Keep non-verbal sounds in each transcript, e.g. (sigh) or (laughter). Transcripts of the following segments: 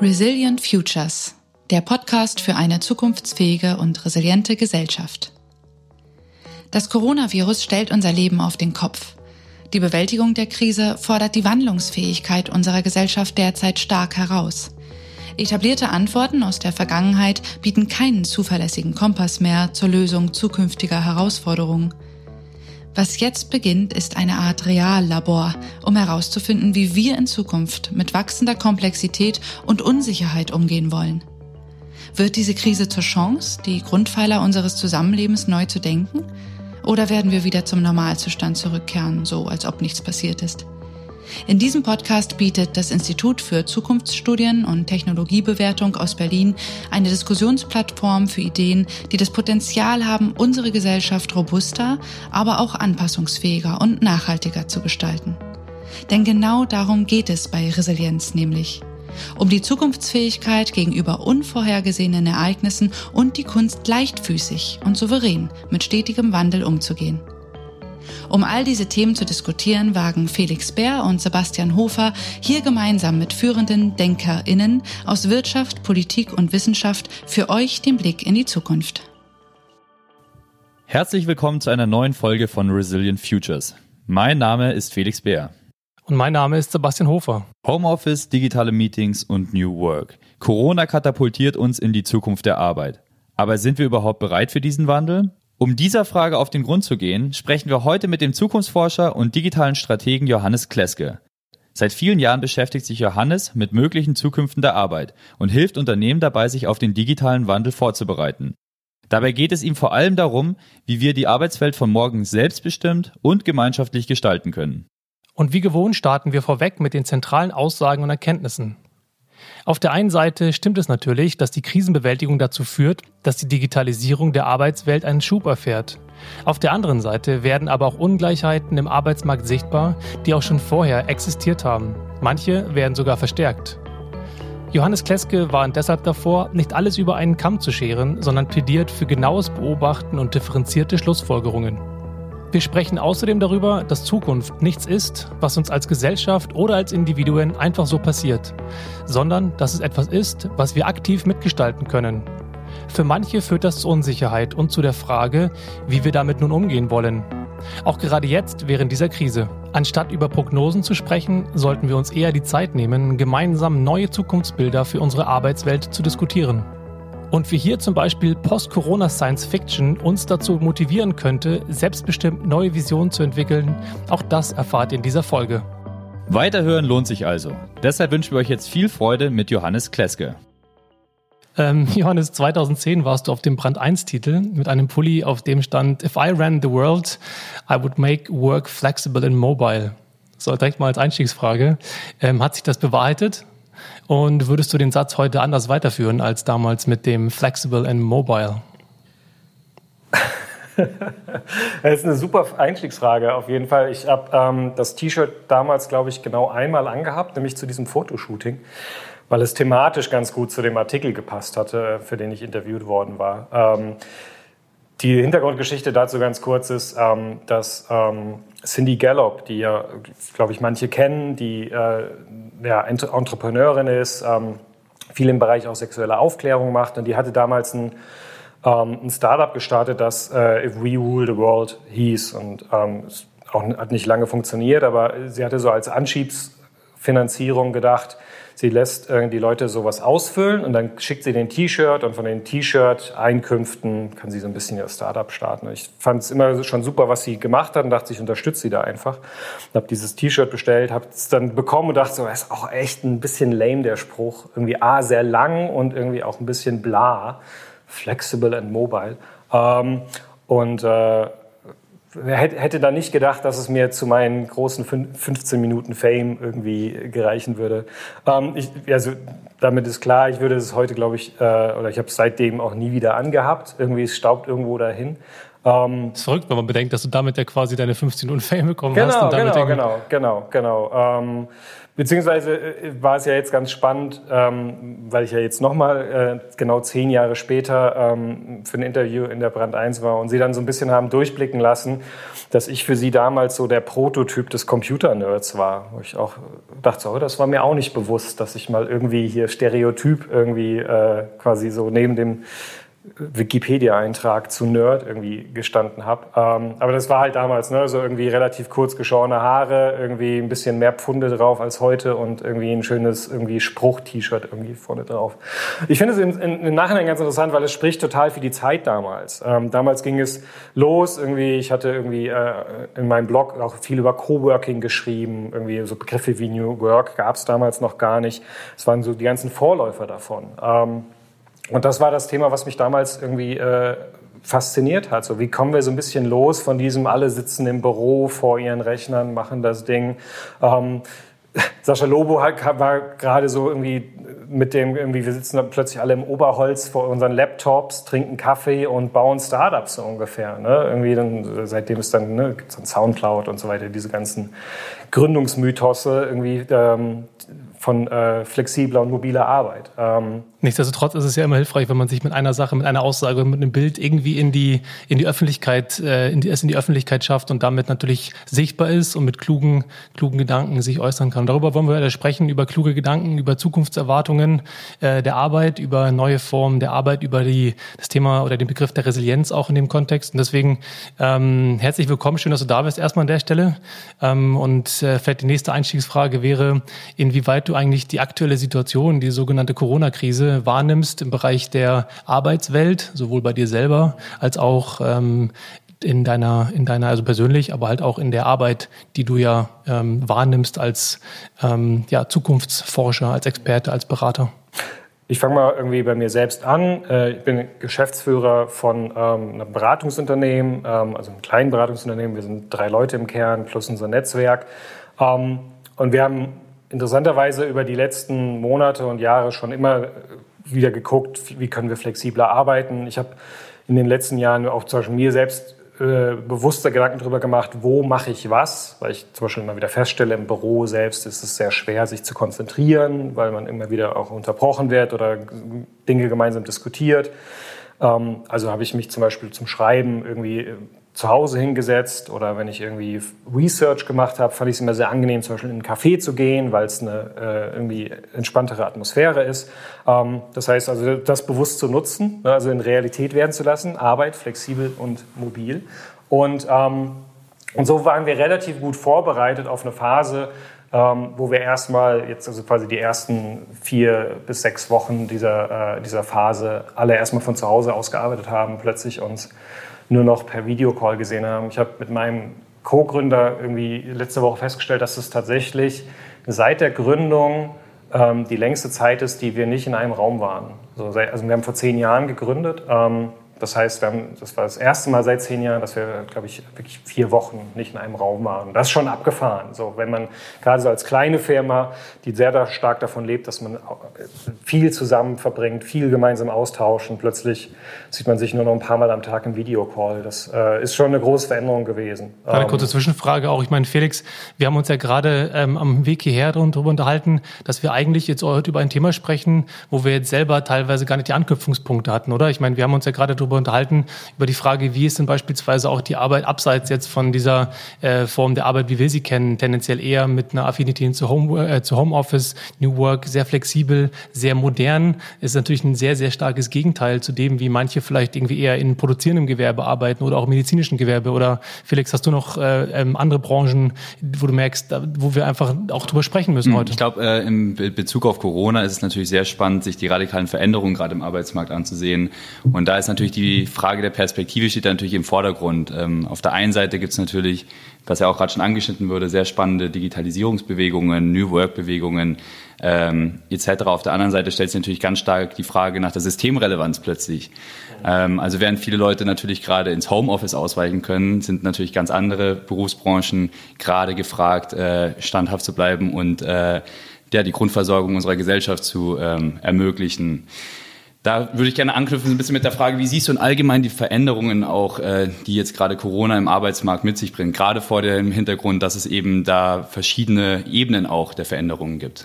Resilient Futures, der Podcast für eine zukunftsfähige und resiliente Gesellschaft. Das Coronavirus stellt unser Leben auf den Kopf. Die Bewältigung der Krise fordert die Wandlungsfähigkeit unserer Gesellschaft derzeit stark heraus. Etablierte Antworten aus der Vergangenheit bieten keinen zuverlässigen Kompass mehr zur Lösung zukünftiger Herausforderungen. Was jetzt beginnt, ist eine Art Reallabor, um herauszufinden, wie wir in Zukunft mit wachsender Komplexität und Unsicherheit umgehen wollen. Wird diese Krise zur Chance, die Grundpfeiler unseres Zusammenlebens neu zu denken? Oder werden wir wieder zum Normalzustand zurückkehren, so als ob nichts passiert ist? In diesem Podcast bietet das Institut für Zukunftsstudien und Technologiebewertung aus Berlin eine Diskussionsplattform für Ideen, die das Potenzial haben, unsere Gesellschaft robuster, aber auch anpassungsfähiger und nachhaltiger zu gestalten. Denn genau darum geht es bei Resilienz nämlich. Um die Zukunftsfähigkeit gegenüber unvorhergesehenen Ereignissen und die Kunst leichtfüßig und souverän mit stetigem Wandel umzugehen. Um all diese Themen zu diskutieren, wagen Felix Bär und Sebastian Hofer hier gemeinsam mit führenden DenkerInnen aus Wirtschaft, Politik und Wissenschaft für euch den Blick in die Zukunft. Herzlich willkommen zu einer neuen Folge von Resilient Futures. Mein Name ist Felix Bär. Und mein Name ist Sebastian Hofer. Homeoffice, digitale Meetings und New Work. Corona katapultiert uns in die Zukunft der Arbeit. Aber sind wir überhaupt bereit für diesen Wandel? Um dieser Frage auf den Grund zu gehen, sprechen wir heute mit dem Zukunftsforscher und digitalen Strategen Johannes Kleske. Seit vielen Jahren beschäftigt sich Johannes mit möglichen Zukünften der Arbeit und hilft Unternehmen dabei, sich auf den digitalen Wandel vorzubereiten. Dabei geht es ihm vor allem darum, wie wir die Arbeitswelt von morgen selbstbestimmt und gemeinschaftlich gestalten können. Und wie gewohnt starten wir vorweg mit den zentralen Aussagen und Erkenntnissen. Auf der einen Seite stimmt es natürlich, dass die Krisenbewältigung dazu führt, dass die Digitalisierung der Arbeitswelt einen Schub erfährt. Auf der anderen Seite werden aber auch Ungleichheiten im Arbeitsmarkt sichtbar, die auch schon vorher existiert haben. Manche werden sogar verstärkt. Johannes Kleske warnt deshalb davor, nicht alles über einen Kamm zu scheren, sondern plädiert für genaues Beobachten und differenzierte Schlussfolgerungen. Wir sprechen außerdem darüber, dass Zukunft nichts ist, was uns als Gesellschaft oder als Individuen einfach so passiert, sondern dass es etwas ist, was wir aktiv mitgestalten können. Für manche führt das zu Unsicherheit und zu der Frage, wie wir damit nun umgehen wollen. Auch gerade jetzt während dieser Krise. Anstatt über Prognosen zu sprechen, sollten wir uns eher die Zeit nehmen, gemeinsam neue Zukunftsbilder für unsere Arbeitswelt zu diskutieren. Und wie hier zum Beispiel Post-Corona Science Fiction uns dazu motivieren könnte, selbstbestimmt neue Visionen zu entwickeln, auch das erfahrt ihr in dieser Folge. Weiterhören lohnt sich also. Deshalb wünschen wir euch jetzt viel Freude mit Johannes Kleske. Ähm, (laughs) Johannes, 2010 warst du auf dem Brand 1-Titel mit einem Pulli, auf dem stand If I ran the world, I would make work flexible and mobile. So, direkt mal als Einstiegsfrage. Ähm, hat sich das bewahrheitet? Und würdest du den Satz heute anders weiterführen als damals mit dem Flexible and Mobile? (laughs) das ist eine super Einstiegsfrage auf jeden Fall. Ich habe ähm, das T-Shirt damals, glaube ich, genau einmal angehabt, nämlich zu diesem Fotoshooting, weil es thematisch ganz gut zu dem Artikel gepasst hatte, für den ich interviewt worden war. Ähm, die Hintergrundgeschichte dazu ganz kurz ist, ähm, dass ähm, Cindy Gallop, die ja, glaube ich, manche kennen, die äh, ja, Entrepreneurin ist, ähm, viel im Bereich auch sexuelle Aufklärung macht. Und die hatte damals ein, ähm, ein Startup gestartet, das äh, If We Rule the World hieß. Und ähm, es auch, hat nicht lange funktioniert, aber sie hatte so als Anschiebsfinanzierung gedacht, Sie lässt äh, die Leute sowas ausfüllen und dann schickt sie den T-Shirt und von den T-Shirt-Einkünften kann sie so ein bisschen ihr Startup starten. Ich fand es immer schon super, was sie gemacht hat und dachte, ich unterstütze sie da einfach. Und habe dieses T-Shirt bestellt, habe es dann bekommen und dachte so, ist auch echt ein bisschen lame, der Spruch. Irgendwie A, sehr lang und irgendwie auch ein bisschen bla. Flexible and mobile. Ähm, und äh, hätte da nicht gedacht, dass es mir zu meinen großen 15 Minuten Fame irgendwie gereichen würde. Ähm, ich, also damit ist klar, ich würde es heute, glaube ich, äh, oder ich habe es seitdem auch nie wieder angehabt. Irgendwie es staubt irgendwo dahin. Ähm, das ist verrückt, wenn man bedenkt, dass du damit ja quasi deine 15 Minuten Fame bekommen genau, hast. Und damit genau, genau, genau, genau. Ähm, Beziehungsweise äh, war es ja jetzt ganz spannend, ähm, weil ich ja jetzt nochmal äh, genau zehn Jahre später ähm, für ein Interview in der Brand 1 war und Sie dann so ein bisschen haben durchblicken lassen, dass ich für Sie damals so der Prototyp des Computer-Nerds war. Wo ich auch dachte, oh, das war mir auch nicht bewusst, dass ich mal irgendwie hier Stereotyp irgendwie äh, quasi so neben dem Wikipedia-Eintrag zu Nerd irgendwie gestanden habe. Ähm, aber das war halt damals, ne, so irgendwie relativ kurz geschorene Haare, irgendwie ein bisschen mehr Pfunde drauf als heute und irgendwie ein schönes irgendwie Spruch-T-Shirt irgendwie vorne drauf. Ich finde es in, im Nachhinein ganz interessant, weil es spricht total für die Zeit damals. Ähm, damals ging es los, irgendwie, ich hatte irgendwie äh, in meinem Blog auch viel über Coworking geschrieben, irgendwie so Begriffe wie New Work gab es damals noch gar nicht. Es waren so die ganzen Vorläufer davon. Ähm, und das war das Thema, was mich damals irgendwie äh, fasziniert hat. So, wie kommen wir so ein bisschen los von diesem, alle sitzen im Büro vor ihren Rechnern, machen das Ding. Ähm, (laughs) Sascha Lobo war gerade so irgendwie mit dem, irgendwie, wir sitzen dann plötzlich alle im Oberholz vor unseren Laptops, trinken Kaffee und bauen Startups so ungefähr. Ne? Irgendwie dann, seitdem es dann, ne, gibt's dann Soundcloud und so weiter, diese ganzen Gründungsmythose irgendwie, ähm, von äh, flexibler und mobiler Arbeit. Ähm, Nichtsdestotrotz ist es ja immer hilfreich, wenn man sich mit einer Sache, mit einer Aussage, mit einem Bild irgendwie in die in die Öffentlichkeit, äh, in die, es in die Öffentlichkeit schafft und damit natürlich sichtbar ist und mit klugen klugen Gedanken sich äußern kann. Darüber wollen wir sprechen über kluge Gedanken, über Zukunftserwartungen äh, der Arbeit, über neue Formen der Arbeit, über die das Thema oder den Begriff der Resilienz auch in dem Kontext. Und deswegen ähm, herzlich willkommen, schön, dass du da bist erstmal an der Stelle. Ähm, und äh, vielleicht die nächste Einstiegsfrage wäre, inwieweit du eigentlich die aktuelle Situation, die sogenannte Corona-Krise wahrnimmst im Bereich der Arbeitswelt, sowohl bei dir selber als auch ähm, in deiner, in deiner, also persönlich, aber halt auch in der Arbeit, die du ja ähm, wahrnimmst als ähm, ja, Zukunftsforscher, als Experte, als Berater? Ich fange mal irgendwie bei mir selbst an. Äh, ich bin Geschäftsführer von ähm, einem Beratungsunternehmen, ähm, also einem kleinen Beratungsunternehmen. Wir sind drei Leute im Kern plus unser Netzwerk. Ähm, und wir haben interessanterweise über die letzten Monate und Jahre schon immer wieder geguckt, wie können wir flexibler arbeiten. Ich habe in den letzten Jahren auch zum Beispiel mir selbst äh, bewusster Gedanken darüber gemacht, wo mache ich was, weil ich zum Beispiel immer wieder feststelle, im Büro selbst ist es sehr schwer, sich zu konzentrieren, weil man immer wieder auch unterbrochen wird oder Dinge gemeinsam diskutiert. Ähm, also habe ich mich zum Beispiel zum Schreiben irgendwie zu Hause hingesetzt oder wenn ich irgendwie Research gemacht habe, fand ich es immer sehr angenehm, zum Beispiel in einen Café zu gehen, weil es eine äh, irgendwie entspanntere Atmosphäre ist. Ähm, das heißt also, das bewusst zu nutzen, ne, also in Realität werden zu lassen, Arbeit flexibel und mobil. Und, ähm, und so waren wir relativ gut vorbereitet auf eine Phase, ähm, wo wir erstmal jetzt also quasi die ersten vier bis sechs Wochen dieser, äh, dieser Phase alle erstmal von zu Hause aus gearbeitet haben, plötzlich uns nur noch per Videocall gesehen haben. Ich habe mit meinem Co-Gründer irgendwie letzte Woche festgestellt, dass es tatsächlich seit der Gründung ähm, die längste Zeit ist, die wir nicht in einem Raum waren. Also, also wir haben vor zehn Jahren gegründet. Ähm, das heißt, wir haben, das war das erste Mal seit zehn Jahren, dass wir, glaube ich, wirklich vier Wochen nicht in einem Raum waren. Das ist schon abgefahren. So, wenn man gerade so als kleine Firma, die sehr stark davon lebt, dass man viel zusammen verbringt, viel gemeinsam austauschen, plötzlich sieht man sich nur noch ein paar Mal am Tag im Videocall. Das äh, ist schon eine große Veränderung gewesen. Eine kurze ähm, Zwischenfrage auch. Ich meine, Felix, wir haben uns ja gerade ähm, am Weg hierher darüber unterhalten, dass wir eigentlich jetzt heute über ein Thema sprechen, wo wir jetzt selber teilweise gar nicht die Anknüpfungspunkte hatten, oder? Ich meine, wir haben uns ja gerade darüber darüber unterhalten, über die Frage, wie ist denn beispielsweise auch die Arbeit abseits jetzt von dieser äh, Form der Arbeit, wie wir sie kennen, tendenziell eher mit einer Affinität zu, Home, äh, zu Homeoffice, New Work, sehr flexibel, sehr modern, ist natürlich ein sehr, sehr starkes Gegenteil zu dem, wie manche vielleicht irgendwie eher in produzierendem Gewerbe arbeiten oder auch im medizinischen Gewerbe. Oder Felix, hast du noch äh, ähm, andere Branchen, wo du merkst, wo wir einfach auch drüber sprechen müssen hm, heute? Ich glaube, äh, im Bezug auf Corona ist es natürlich sehr spannend, sich die radikalen Veränderungen gerade im Arbeitsmarkt anzusehen. Und da ist natürlich die Frage der Perspektive steht natürlich im Vordergrund. Ähm, auf der einen Seite gibt es natürlich, was ja auch gerade schon angeschnitten wurde, sehr spannende Digitalisierungsbewegungen, New Work-Bewegungen ähm, etc. Auf der anderen Seite stellt sich natürlich ganz stark die Frage nach der Systemrelevanz plötzlich. Ähm, also während viele Leute natürlich gerade ins Homeoffice ausweichen können, sind natürlich ganz andere Berufsbranchen gerade gefragt, äh, standhaft zu bleiben und äh, ja, die Grundversorgung unserer Gesellschaft zu ähm, ermöglichen. Da würde ich gerne anknüpfen ein bisschen mit der Frage, wie siehst du in allgemein die Veränderungen auch, äh, die jetzt gerade Corona im Arbeitsmarkt mit sich bringt, gerade vor dem Hintergrund, dass es eben da verschiedene Ebenen auch der Veränderungen gibt?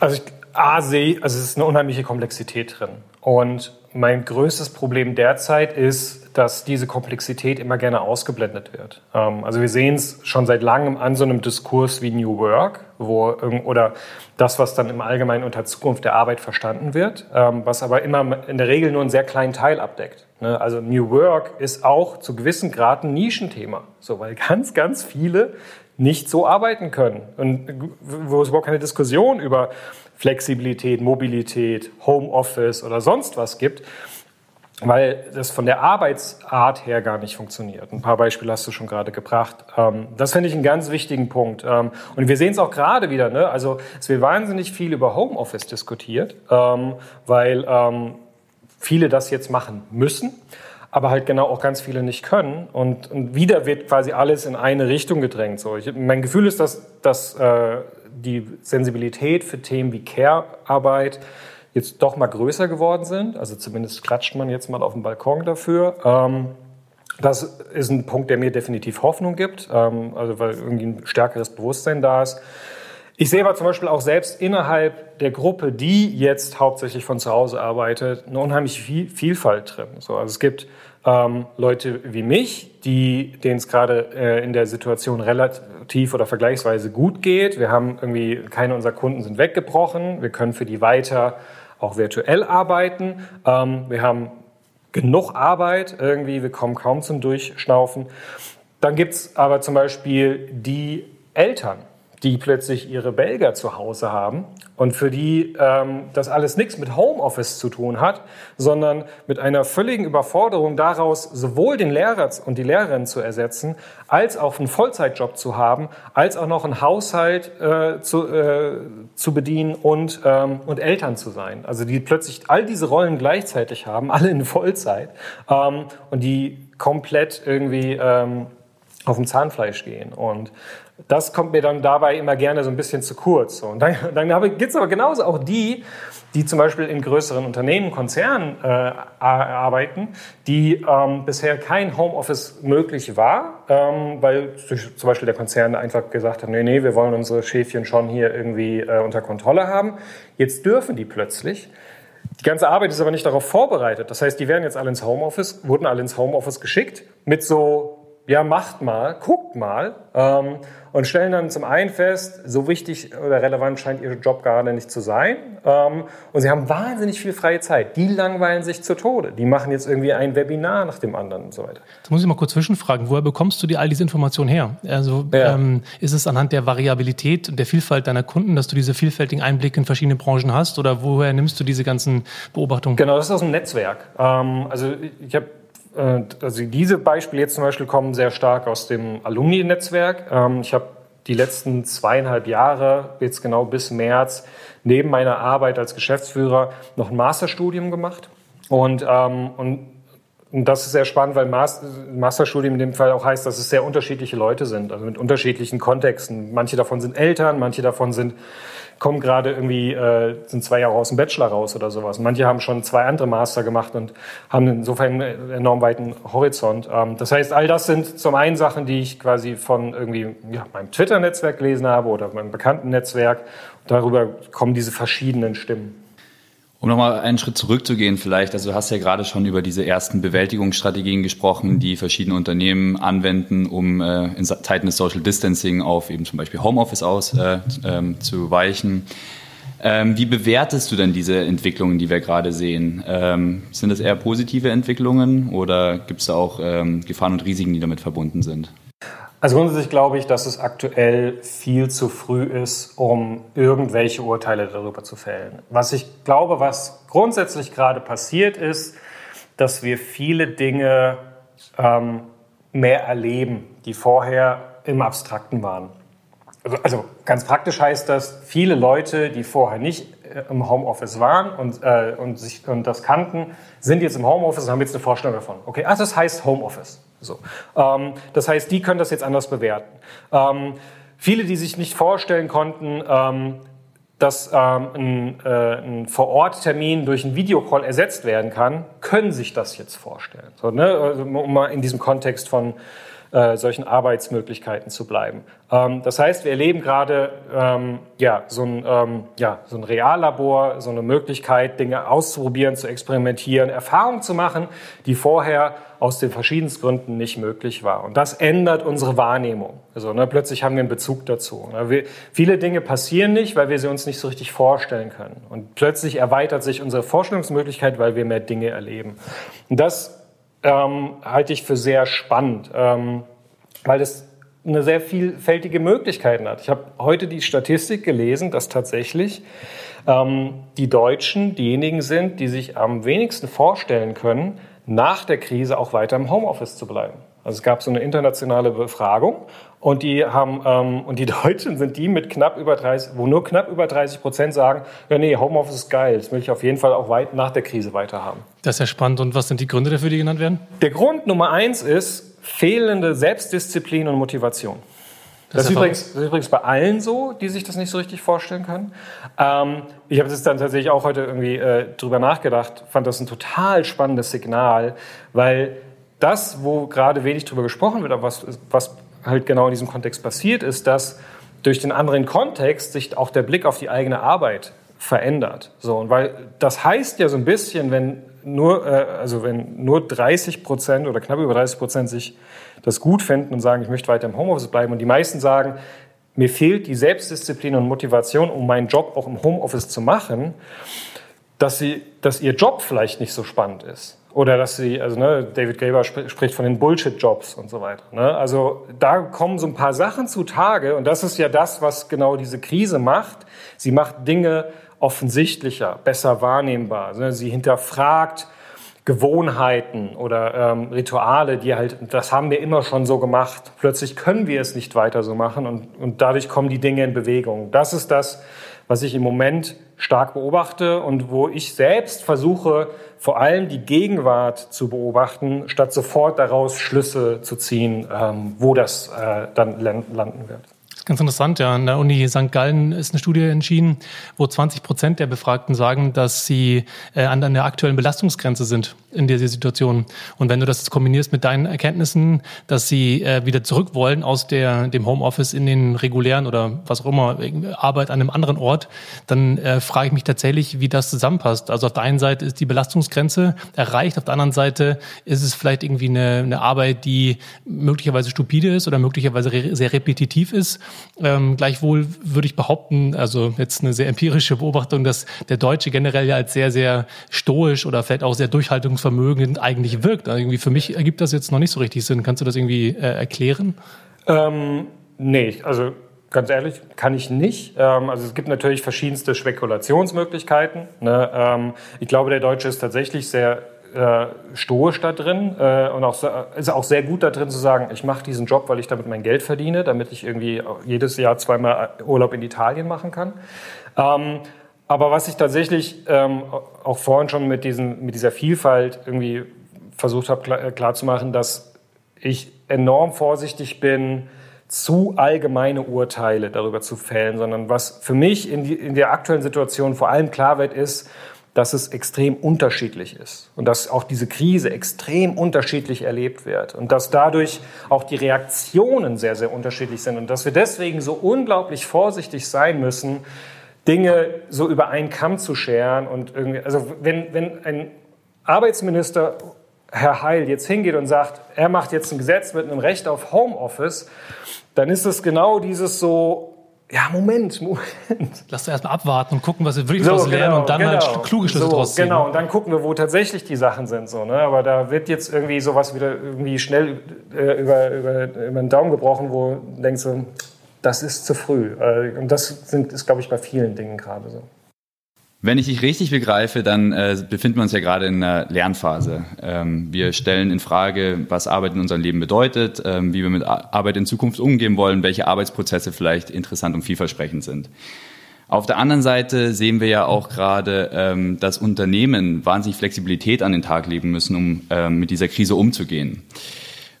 Also ich, A, sehe, also es ist eine unheimliche Komplexität drin. Und mein größtes Problem derzeit ist, dass diese Komplexität immer gerne ausgeblendet wird. Ähm, also wir sehen es schon seit langem an so einem Diskurs wie New Work, wo oder das, was dann im Allgemeinen unter Zukunft der Arbeit verstanden wird, ähm, was aber immer in der Regel nur einen sehr kleinen Teil abdeckt. Ne? Also New Work ist auch zu gewissen Grad ein Nischenthema, so weil (laughs) ganz, ganz viele nicht so arbeiten können und wo es überhaupt keine Diskussion über Flexibilität, Mobilität, Homeoffice oder sonst was gibt, weil das von der Arbeitsart her gar nicht funktioniert. Ein paar Beispiele hast du schon gerade gebracht. Ähm, das finde ich einen ganz wichtigen Punkt. Ähm, und wir sehen es auch gerade wieder. Ne? Also es wird wahnsinnig viel über Homeoffice diskutiert, ähm, weil viele das jetzt machen müssen aber halt genau auch ganz viele nicht können. Und, und wieder wird quasi alles in eine Richtung gedrängt. So, ich, mein Gefühl ist, dass, dass äh, die Sensibilität für Themen wie Care-Arbeit jetzt doch mal größer geworden sind. Also zumindest klatscht man jetzt mal auf dem Balkon dafür. Ähm, das ist ein Punkt, der mir definitiv Hoffnung gibt, ähm, also weil irgendwie ein stärkeres Bewusstsein da ist. Ich sehe aber zum Beispiel auch selbst innerhalb der Gruppe, die jetzt hauptsächlich von zu Hause arbeitet, eine unheimliche Vielfalt drin. So, also es gibt ähm, Leute wie mich, die, denen es gerade äh, in der Situation relativ oder vergleichsweise gut geht. Wir haben irgendwie, keine unserer Kunden sind weggebrochen. Wir können für die weiter auch virtuell arbeiten. Ähm, wir haben genug Arbeit irgendwie, wir kommen kaum zum Durchschnaufen. Dann gibt's aber zum Beispiel die Eltern, die plötzlich ihre Belger zu Hause haben und für die ähm, das alles nichts mit Homeoffice zu tun hat, sondern mit einer völligen Überforderung daraus, sowohl den Lehrer und die Lehrerin zu ersetzen, als auch einen Vollzeitjob zu haben, als auch noch einen Haushalt äh, zu, äh, zu bedienen und, ähm, und Eltern zu sein. Also die plötzlich all diese Rollen gleichzeitig haben, (laughs) alle in Vollzeit ähm, und die komplett irgendwie ähm, auf dem Zahnfleisch gehen. Und das kommt mir dann dabei immer gerne so ein bisschen zu kurz. Und dann, dann gibt es aber genauso auch die, die zum Beispiel in größeren Unternehmen, Konzernen äh, arbeiten, die ähm, bisher kein Homeoffice möglich war, ähm, weil zum Beispiel der Konzern einfach gesagt hat, nee, nee, wir wollen unsere Schäfchen schon hier irgendwie äh, unter Kontrolle haben. Jetzt dürfen die plötzlich. Die ganze Arbeit ist aber nicht darauf vorbereitet. Das heißt, die werden jetzt alle ins Homeoffice, wurden alle ins Homeoffice geschickt mit so ja, macht mal, guckt mal ähm, und stellen dann zum einen fest, so wichtig oder relevant scheint ihr Job gerade nicht zu sein. Ähm, und sie haben wahnsinnig viel freie Zeit. Die langweilen sich zu Tode. Die machen jetzt irgendwie ein Webinar nach dem anderen und so weiter. Jetzt muss ich mal kurz zwischenfragen. Woher bekommst du dir all diese Informationen her? Also ja. ähm, ist es anhand der Variabilität und der Vielfalt deiner Kunden, dass du diese vielfältigen Einblicke in verschiedene Branchen hast? Oder woher nimmst du diese ganzen Beobachtungen? Genau, das ist aus dem Netzwerk. Ähm, also ich habe also diese Beispiele jetzt zum Beispiel kommen sehr stark aus dem Alumni-Netzwerk. Ähm, ich habe die letzten zweieinhalb Jahre, jetzt genau bis März, neben meiner Arbeit als Geschäftsführer noch ein Masterstudium gemacht. Und, ähm, und, und das ist sehr spannend, weil Masterstudium in dem Fall auch heißt, dass es sehr unterschiedliche Leute sind, also mit unterschiedlichen Kontexten. Manche davon sind Eltern, manche davon sind kommen gerade irgendwie, äh, sind zwei Jahre aus dem Bachelor raus oder sowas. Manche haben schon zwei andere Master gemacht und haben insofern einen enorm weiten Horizont. Ähm, das heißt, all das sind zum einen Sachen, die ich quasi von irgendwie ja, meinem Twitter-Netzwerk gelesen habe oder meinem bekannten Netzwerk. Darüber kommen diese verschiedenen Stimmen. Um nochmal einen Schritt zurückzugehen vielleicht, also du hast ja gerade schon über diese ersten Bewältigungsstrategien gesprochen, die verschiedene Unternehmen anwenden, um äh, in Zeiten des Social Distancing auf eben zum Beispiel Homeoffice auszuweichen. Äh, ähm, ähm, wie bewertest du denn diese Entwicklungen, die wir gerade sehen? Ähm, sind das eher positive Entwicklungen oder gibt es da auch ähm, Gefahren und Risiken, die damit verbunden sind? Also grundsätzlich glaube ich, dass es aktuell viel zu früh ist, um irgendwelche Urteile darüber zu fällen. Was ich glaube, was grundsätzlich gerade passiert ist, dass wir viele Dinge ähm, mehr erleben, die vorher im Abstrakten waren. Also, also, ganz praktisch heißt das, viele Leute, die vorher nicht äh, im Homeoffice waren und, äh, und, sich, und das kannten, sind jetzt im Homeoffice und haben jetzt eine Vorstellung davon. Okay, also das heißt Homeoffice. So. Ähm, das heißt, die können das jetzt anders bewerten. Ähm, viele, die sich nicht vorstellen konnten, ähm, dass ähm, ein, äh, ein Vor-Ort-Termin durch einen Videocall ersetzt werden kann, können sich das jetzt vorstellen. So, ne? also, um mal in diesem Kontext von äh, solchen Arbeitsmöglichkeiten zu bleiben. Ähm, das heißt, wir erleben gerade ähm, ja, so, ein, ähm, ja, so ein Reallabor, so eine Möglichkeit, Dinge auszuprobieren, zu experimentieren, Erfahrungen zu machen, die vorher aus den verschiedensten Gründen nicht möglich war. Und das ändert unsere Wahrnehmung. Also ne, plötzlich haben wir einen Bezug dazu. Ne, wir, viele Dinge passieren nicht, weil wir sie uns nicht so richtig vorstellen können. Und plötzlich erweitert sich unsere Vorstellungsmöglichkeit, weil wir mehr Dinge erleben. Und das ähm, halte ich für sehr spannend, ähm, weil es eine sehr vielfältige Möglichkeiten hat. Ich habe heute die Statistik gelesen, dass tatsächlich ähm, die Deutschen diejenigen sind, die sich am wenigsten vorstellen können, nach der Krise auch weiter im Homeoffice zu bleiben. Also es gab so eine internationale Befragung und die haben ähm, und die (laughs) Deutschen sind die mit knapp über 30, wo nur knapp über 30 Prozent sagen, ja nee, Homeoffice ist geil, das will ich auf jeden Fall auch weit nach der Krise weiter haben. Das ist ja spannend. Und was sind die Gründe dafür, die genannt werden? Der Grund Nummer eins ist fehlende Selbstdisziplin und Motivation. Das, das, ist übrigens, das, ist übrigens, bei allen so, die sich das nicht so richtig vorstellen können. Ähm, ich habe das dann tatsächlich auch heute irgendwie äh, drüber nachgedacht, fand das ein total spannendes Signal, weil das, wo gerade wenig drüber gesprochen wird, aber was, was halt genau in diesem Kontext passiert, ist, dass durch den anderen Kontext sich auch der Blick auf die eigene Arbeit verändert. So, und weil das heißt ja so ein bisschen, wenn nur, äh, also wenn nur 30 Prozent oder knapp über 30 Prozent sich das gut finden und sagen, ich möchte weiter im Homeoffice bleiben und die meisten sagen, mir fehlt die Selbstdisziplin und Motivation, um meinen Job auch im Homeoffice zu machen, dass, sie, dass ihr Job vielleicht nicht so spannend ist. Oder dass sie, also ne, David Graeber sp spricht von den Bullshit-Jobs und so weiter. Ne? Also da kommen so ein paar Sachen zutage und das ist ja das, was genau diese Krise macht. Sie macht Dinge offensichtlicher, besser wahrnehmbar. Ne? Sie hinterfragt Gewohnheiten oder ähm, Rituale, die halt, das haben wir immer schon so gemacht. Plötzlich können wir es nicht weiter so machen und, und dadurch kommen die Dinge in Bewegung. Das ist das, was ich im Moment stark beobachte und wo ich selbst versuche, vor allem die Gegenwart zu beobachten, statt sofort daraus Schlüsse zu ziehen, ähm, wo das äh, dann landen wird. Ganz interessant, ja. An der Uni St. Gallen ist eine Studie entschieden, wo 20 Prozent der Befragten sagen, dass sie äh, an der aktuellen Belastungsgrenze sind in dieser Situation. Und wenn du das kombinierst mit deinen Erkenntnissen, dass sie äh, wieder zurück wollen aus der, dem Homeoffice in den regulären oder was auch immer, Arbeit an einem anderen Ort, dann äh, frage ich mich tatsächlich, wie das zusammenpasst. Also auf der einen Seite ist die Belastungsgrenze erreicht, auf der anderen Seite ist es vielleicht irgendwie eine, eine Arbeit, die möglicherweise stupide ist oder möglicherweise re sehr repetitiv ist. Ähm, gleichwohl würde ich behaupten, also jetzt eine sehr empirische Beobachtung, dass der Deutsche generell ja als sehr, sehr stoisch oder vielleicht auch sehr durchhaltungsvermögend eigentlich wirkt. Also irgendwie für mich ergibt das jetzt noch nicht so richtig Sinn. Kannst du das irgendwie äh, erklären? Ähm, nee, also ganz ehrlich, kann ich nicht. Ähm, also es gibt natürlich verschiedenste Spekulationsmöglichkeiten. Ne? Ähm, ich glaube, der Deutsche ist tatsächlich sehr äh, stoisch da drin äh, und auch, ist auch sehr gut da drin zu sagen, ich mache diesen Job, weil ich damit mein Geld verdiene, damit ich irgendwie jedes Jahr zweimal Urlaub in Italien machen kann. Aber was ich tatsächlich ähm, auch vorhin schon mit, diesen, mit dieser Vielfalt irgendwie versucht habe klar, klarzumachen, dass ich enorm vorsichtig bin, zu allgemeine Urteile darüber zu fällen, sondern was für mich in, die, in der aktuellen Situation vor allem klar wird, ist, dass es extrem unterschiedlich ist und dass auch diese Krise extrem unterschiedlich erlebt wird und dass dadurch auch die Reaktionen sehr, sehr unterschiedlich sind und dass wir deswegen so unglaublich vorsichtig sein müssen, Dinge so über einen Kamm zu scheren und irgendwie, also wenn, wenn ein Arbeitsminister Herr Heil jetzt hingeht und sagt, er macht jetzt ein Gesetz mit einem Recht auf Homeoffice, dann ist es genau dieses so, ja, Moment, (laughs) Moment. Lass doch erstmal abwarten und gucken, was wir wirklich so, daraus lernen genau, und dann halt genau. halt kluge Schlüsse so, draus ziehen. Genau, und dann gucken wir, wo tatsächlich die Sachen sind. So, ne? Aber da wird jetzt irgendwie sowas wieder irgendwie schnell äh, über, über, über den Daumen gebrochen, wo du denkst, so, das ist zu früh. Äh, und das sind, ist, glaube ich, bei vielen Dingen gerade so. Wenn ich dich richtig begreife, dann äh, befinden wir uns ja gerade in einer Lernphase. Ähm, wir stellen in Frage, was Arbeit in unserem Leben bedeutet, ähm, wie wir mit Arbeit in Zukunft umgehen wollen, welche Arbeitsprozesse vielleicht interessant und vielversprechend sind. Auf der anderen Seite sehen wir ja auch gerade, ähm, dass Unternehmen wahnsinnig Flexibilität an den Tag legen müssen, um ähm, mit dieser Krise umzugehen.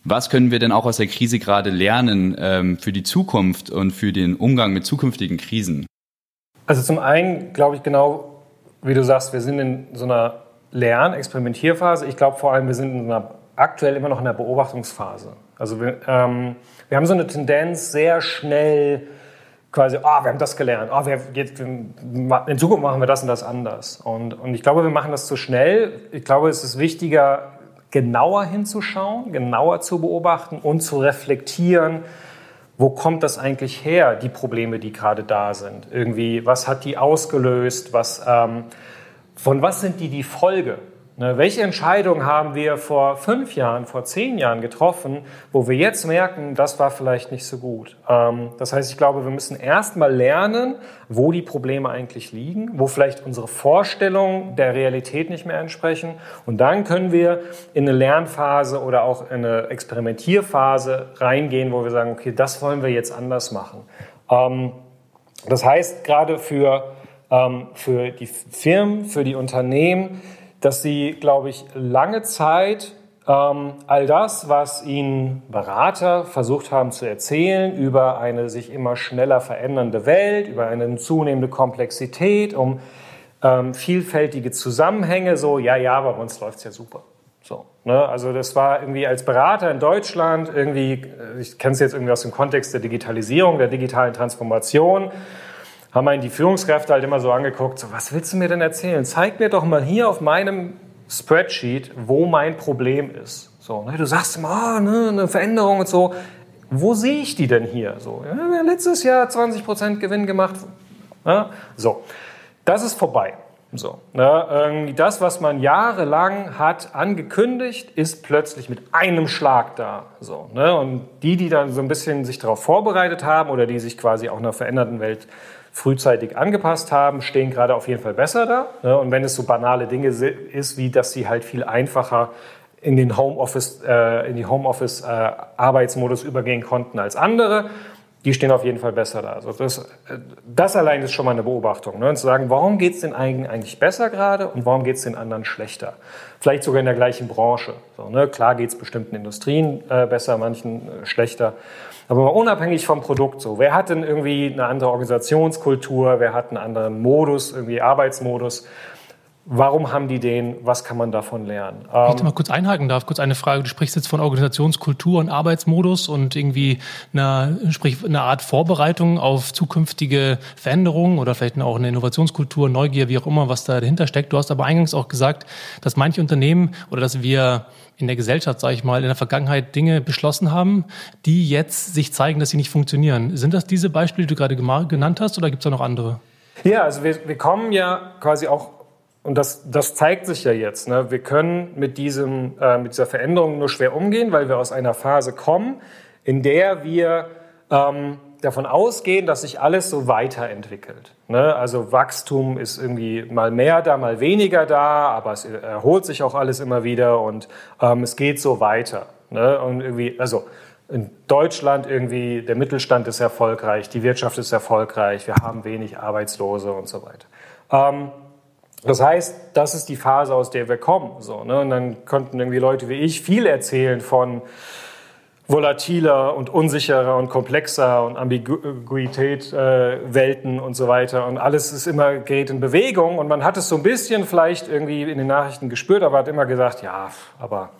Was können wir denn auch aus der Krise gerade lernen ähm, für die Zukunft und für den Umgang mit zukünftigen Krisen? Also zum einen glaube ich genau, wie du sagst, wir sind in so einer Lern-, Experimentierphase. Ich glaube vor allem, wir sind in einer, aktuell immer noch in der Beobachtungsphase. Also wir, ähm, wir haben so eine Tendenz, sehr schnell quasi, oh, wir haben das gelernt, oh, wir, jetzt, in Zukunft machen wir das und das anders. Und, und ich glaube, wir machen das zu schnell. Ich glaube, es ist wichtiger, genauer hinzuschauen, genauer zu beobachten und zu reflektieren, wo kommt das eigentlich her, die Probleme, die gerade da sind? Irgendwie, was hat die ausgelöst? Was, ähm, von was sind die die Folge? Ne, welche Entscheidungen haben wir vor fünf Jahren, vor zehn Jahren getroffen, wo wir jetzt merken, das war vielleicht nicht so gut? Ähm, das heißt, ich glaube, wir müssen erstmal lernen, wo die Probleme eigentlich liegen, wo vielleicht unsere Vorstellungen der Realität nicht mehr entsprechen. Und dann können wir in eine Lernphase oder auch in eine Experimentierphase reingehen, wo wir sagen, okay, das wollen wir jetzt anders machen. Ähm, das heißt, gerade für, ähm, für die Firmen, für die Unternehmen, dass sie, glaube ich, lange Zeit ähm, all das, was ihnen Berater versucht haben zu erzählen über eine sich immer schneller verändernde Welt, über eine zunehmende Komplexität, um ähm, vielfältige Zusammenhänge, so, ja, ja, bei uns läuft es ja super. So, ne? Also das war irgendwie als Berater in Deutschland irgendwie, äh, ich kenne es jetzt irgendwie aus dem Kontext der Digitalisierung, der digitalen Transformation, haben einen die Führungskräfte halt immer so angeguckt, so, was willst du mir denn erzählen? Zeig mir doch mal hier auf meinem Spreadsheet, wo mein Problem ist. So, ne, du sagst immer, oh, ne, eine Veränderung und so. Wo sehe ich die denn hier? So, ja, letztes Jahr 20% Gewinn gemacht. Ja, so, das ist vorbei. So, ne, das, was man jahrelang hat angekündigt, ist plötzlich mit einem Schlag da. So, ne, und die, die dann so ein bisschen sich darauf vorbereitet haben oder die sich quasi auch einer veränderten Welt frühzeitig angepasst haben, stehen gerade auf jeden Fall besser da. Ne? Und wenn es so banale Dinge ist, wie dass sie halt viel einfacher in den Homeoffice, äh, in die Homeoffice äh, übergehen konnten als andere, die stehen auf jeden Fall besser da. Also das, das allein ist schon mal eine Beobachtung. Ne? Und zu sagen, warum geht es den einen eigentlich besser gerade und warum geht es den anderen schlechter? Vielleicht sogar in der gleichen Branche. So, ne? Klar geht es bestimmten Industrien äh, besser, manchen äh, schlechter. Aber mal unabhängig vom Produkt so. Wer hat denn irgendwie eine andere Organisationskultur? Wer hat einen anderen Modus, irgendwie Arbeitsmodus? Warum haben die den? Was kann man davon lernen? Wenn ich da mal kurz einhaken darf, kurz eine Frage. Du sprichst jetzt von Organisationskultur und Arbeitsmodus und irgendwie einer, sprich, eine Art Vorbereitung auf zukünftige Veränderungen oder vielleicht auch eine Innovationskultur, Neugier, wie auch immer, was da dahinter steckt. Du hast aber eingangs auch gesagt, dass manche Unternehmen oder dass wir in der Gesellschaft, sage ich mal, in der Vergangenheit Dinge beschlossen haben, die jetzt sich zeigen, dass sie nicht funktionieren. Sind das diese Beispiele, die du gerade genannt hast, oder gibt es da noch andere? Ja, also wir, wir kommen ja quasi auch, und das, das zeigt sich ja jetzt, ne? wir können mit, diesem, äh, mit dieser Veränderung nur schwer umgehen, weil wir aus einer Phase kommen, in der wir ähm, davon ausgehen, dass sich alles so weiterentwickelt. Ne? Also Wachstum ist irgendwie mal mehr da, mal weniger da, aber es erholt sich auch alles immer wieder und ähm, es geht so weiter. Ne? Und irgendwie, also in Deutschland irgendwie, der Mittelstand ist erfolgreich, die Wirtschaft ist erfolgreich, wir haben wenig Arbeitslose und so weiter. Ähm, das heißt, das ist die Phase, aus der wir kommen. So, ne? Und dann konnten irgendwie Leute wie ich viel erzählen von volatiler und unsicherer und komplexer und Ambiguität äh, Welten und so weiter und alles ist immer gerät in Bewegung und man hat es so ein bisschen vielleicht irgendwie in den Nachrichten gespürt, aber hat immer gesagt, ja, aber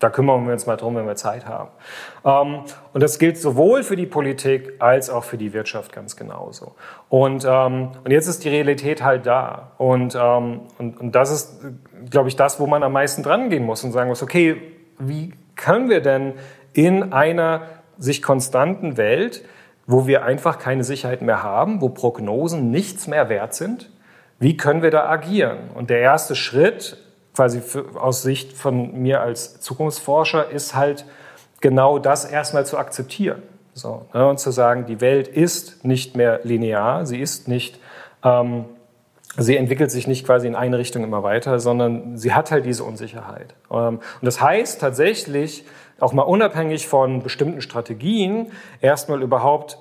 da kümmern wir uns mal drum, wenn wir Zeit haben. Ähm, und das gilt sowohl für die Politik als auch für die Wirtschaft ganz genauso. Und, ähm, und jetzt ist die Realität halt da. Und, ähm, und, und das ist, glaube ich, das, wo man am meisten dran gehen muss und sagen muss, okay, wie können wir denn in einer sich konstanten Welt, wo wir einfach keine Sicherheit mehr haben, wo Prognosen nichts mehr wert sind, wie können wir da agieren? Und der erste Schritt, quasi für, aus Sicht von mir als Zukunftsforscher, ist halt genau das erstmal zu akzeptieren. So, ne, und zu sagen, die Welt ist nicht mehr linear, sie ist nicht, ähm, sie entwickelt sich nicht quasi in eine Richtung immer weiter, sondern sie hat halt diese Unsicherheit. Ähm, und das heißt tatsächlich, auch mal unabhängig von bestimmten Strategien, erstmal überhaupt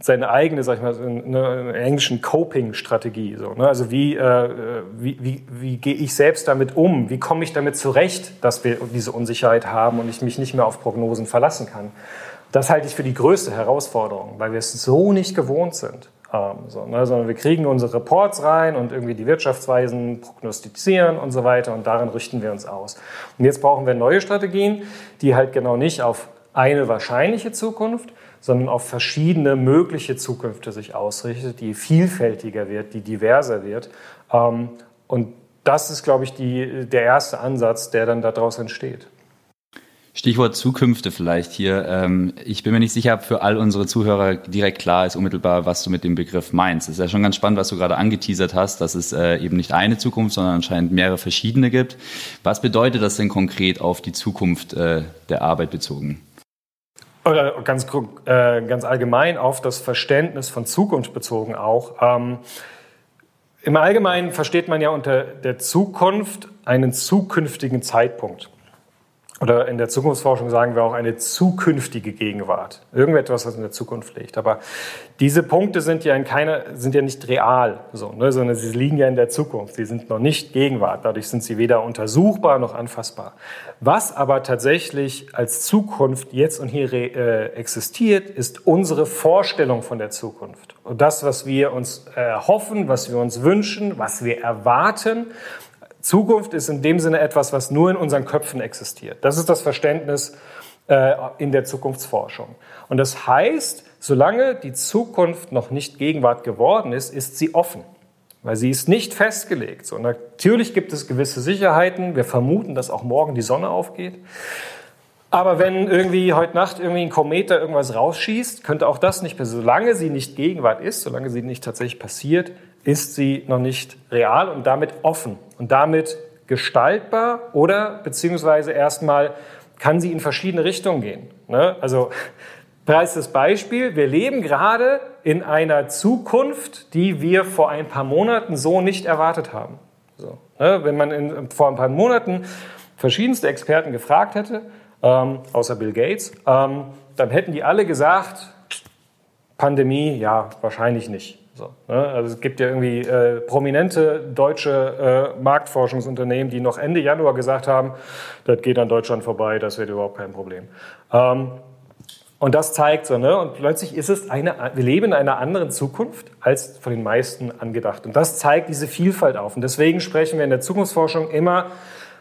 seine eigene, sag ich mal, eine englischen Coping-Strategie. So, ne? Also wie, äh, wie, wie, wie gehe ich selbst damit um? Wie komme ich damit zurecht, dass wir diese Unsicherheit haben und ich mich nicht mehr auf Prognosen verlassen kann? Das halte ich für die größte Herausforderung, weil wir es so nicht gewohnt sind. haben, so, ne? sondern wir kriegen unsere Reports rein und irgendwie die Wirtschaftsweisen prognostizieren und so weiter und darin richten wir uns aus. Und jetzt brauchen wir neue Strategien, die halt genau nicht auf eine wahrscheinliche Zukunft, sondern auf verschiedene mögliche Zukünfte sich ausrichtet, die vielfältiger wird, die diverser wird. Ähm, und das ist, glaube ich, die, der erste Ansatz, der dann daraus entsteht. Stichwort Zukünfte vielleicht hier. Ähm, ich bin mir nicht sicher, ob für all unsere Zuhörer direkt klar ist, unmittelbar, was du mit dem Begriff meinst. Es ist ja schon ganz spannend, was du gerade angeteasert hast, dass es äh, eben nicht eine Zukunft, sondern anscheinend mehrere verschiedene gibt. Was bedeutet das denn konkret auf die Zukunft äh, der Arbeit bezogen? Oder ganz, äh, ganz allgemein auf das Verständnis von Zukunft bezogen auch. Ähm, Im Allgemeinen versteht man ja unter der Zukunft einen zukünftigen Zeitpunkt oder in der Zukunftsforschung sagen wir auch eine zukünftige Gegenwart. Irgendetwas, was in der Zukunft liegt. Aber diese Punkte sind ja, in keiner, sind ja nicht real, so, ne, sondern sie liegen ja in der Zukunft. Sie sind noch nicht Gegenwart. Dadurch sind sie weder untersuchbar noch anfassbar. Was aber tatsächlich als Zukunft jetzt und hier äh, existiert, ist unsere Vorstellung von der Zukunft. Und das, was wir uns erhoffen, was wir uns wünschen, was wir erwarten Zukunft ist in dem Sinne etwas, was nur in unseren Köpfen existiert. Das ist das Verständnis äh, in der Zukunftsforschung. Und das heißt, solange die Zukunft noch nicht Gegenwart geworden ist, ist sie offen. Weil sie ist nicht festgelegt. So, natürlich gibt es gewisse Sicherheiten. Wir vermuten, dass auch morgen die Sonne aufgeht. Aber wenn irgendwie heute Nacht irgendwie ein Kometer irgendwas rausschießt, könnte auch das nicht passieren. Solange sie nicht Gegenwart ist, solange sie nicht tatsächlich passiert, ist sie noch nicht real und damit offen und damit gestaltbar oder beziehungsweise erstmal kann sie in verschiedene Richtungen gehen. Ne? Also (laughs) preistes Beispiel, wir leben gerade in einer Zukunft, die wir vor ein paar Monaten so nicht erwartet haben. So, ne? Wenn man in, vor ein paar Monaten verschiedenste Experten gefragt hätte, ähm, außer Bill Gates, ähm, dann hätten die alle gesagt, Pandemie, ja, wahrscheinlich nicht. So, ne? Also es gibt ja irgendwie äh, prominente deutsche äh, Marktforschungsunternehmen, die noch Ende Januar gesagt haben, das geht an Deutschland vorbei, das wird überhaupt kein Problem. Ähm, und das zeigt so, ne? Und plötzlich ist es eine, wir leben in einer anderen Zukunft als von den meisten angedacht. Und das zeigt diese Vielfalt auf. Und deswegen sprechen wir in der Zukunftsforschung immer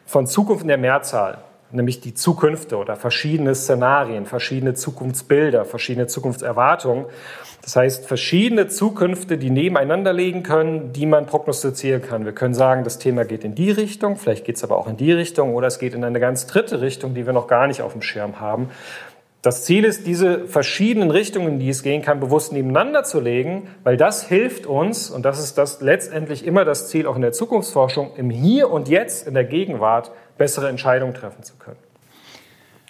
von Zukunft in der Mehrzahl nämlich die Zukünfte oder verschiedene Szenarien, verschiedene Zukunftsbilder, verschiedene Zukunftserwartungen. Das heißt, verschiedene Zukünfte, die nebeneinander liegen können, die man prognostizieren kann. Wir können sagen, das Thema geht in die Richtung, vielleicht geht es aber auch in die Richtung oder es geht in eine ganz dritte Richtung, die wir noch gar nicht auf dem Schirm haben. Das Ziel ist, diese verschiedenen Richtungen, die es gehen kann, bewusst nebeneinander zu legen, weil das hilft uns, und das ist das letztendlich immer das Ziel auch in der Zukunftsforschung, im Hier und Jetzt, in der Gegenwart, bessere Entscheidungen treffen zu können.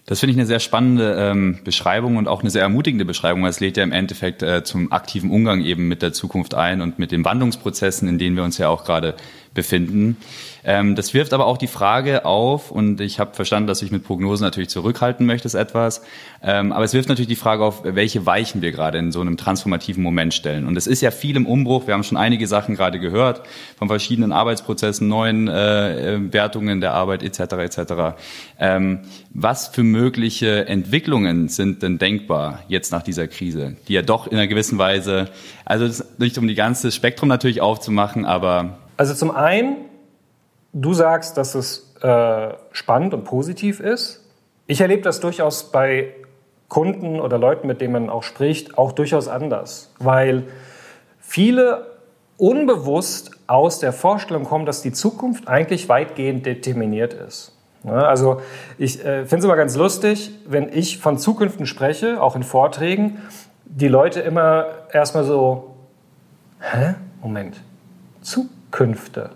Das finde ich eine sehr spannende ähm, Beschreibung und auch eine sehr ermutigende Beschreibung. Es lädt ja im Endeffekt äh, zum aktiven Umgang eben mit der Zukunft ein und mit den Wandlungsprozessen, in denen wir uns ja auch gerade befinden. Ähm, das wirft aber auch die Frage auf, und ich habe verstanden, dass ich mit Prognosen natürlich zurückhalten möchtest etwas, ähm, aber es wirft natürlich die Frage auf, welche Weichen wir gerade in so einem transformativen Moment stellen. Und es ist ja viel im Umbruch, wir haben schon einige Sachen gerade gehört, von verschiedenen Arbeitsprozessen, neuen äh, äh Wertungen der Arbeit etc. etc. Ähm, was für mögliche Entwicklungen sind denn denkbar jetzt nach dieser Krise, die ja doch in einer gewissen Weise, also nicht um die ganze Spektrum natürlich aufzumachen, aber also zum einen, du sagst, dass es äh, spannend und positiv ist. Ich erlebe das durchaus bei Kunden oder Leuten, mit denen man auch spricht, auch durchaus anders, weil viele unbewusst aus der Vorstellung kommen, dass die Zukunft eigentlich weitgehend determiniert ist. Also ich äh, finde es immer ganz lustig, wenn ich von Zukünften spreche, auch in Vorträgen, die Leute immer erstmal so, hä? Moment, Zukunft? Künfte.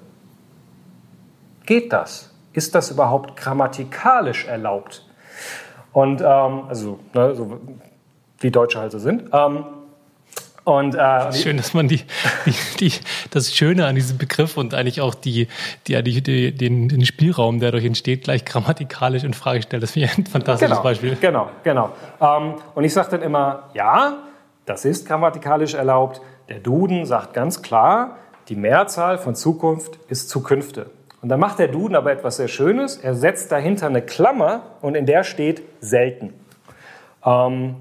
Geht das? Ist das überhaupt grammatikalisch erlaubt? Und ähm, also, ne, so wie Deutsche halt so sind. Ähm, und, äh, schön, dass man die, die, die, das Schöne an diesem Begriff und eigentlich auch die, die, die, den, den Spielraum, der dadurch entsteht, gleich grammatikalisch in Frage stellt. Das finde ich ein fantastisches genau, Beispiel. Genau, genau. Ähm, und ich sage dann immer, ja, das ist grammatikalisch erlaubt. Der Duden sagt ganz klar, die Mehrzahl von Zukunft ist Zukünfte. Und dann macht der Duden aber etwas sehr Schönes. Er setzt dahinter eine Klammer und in der steht selten. Ähm,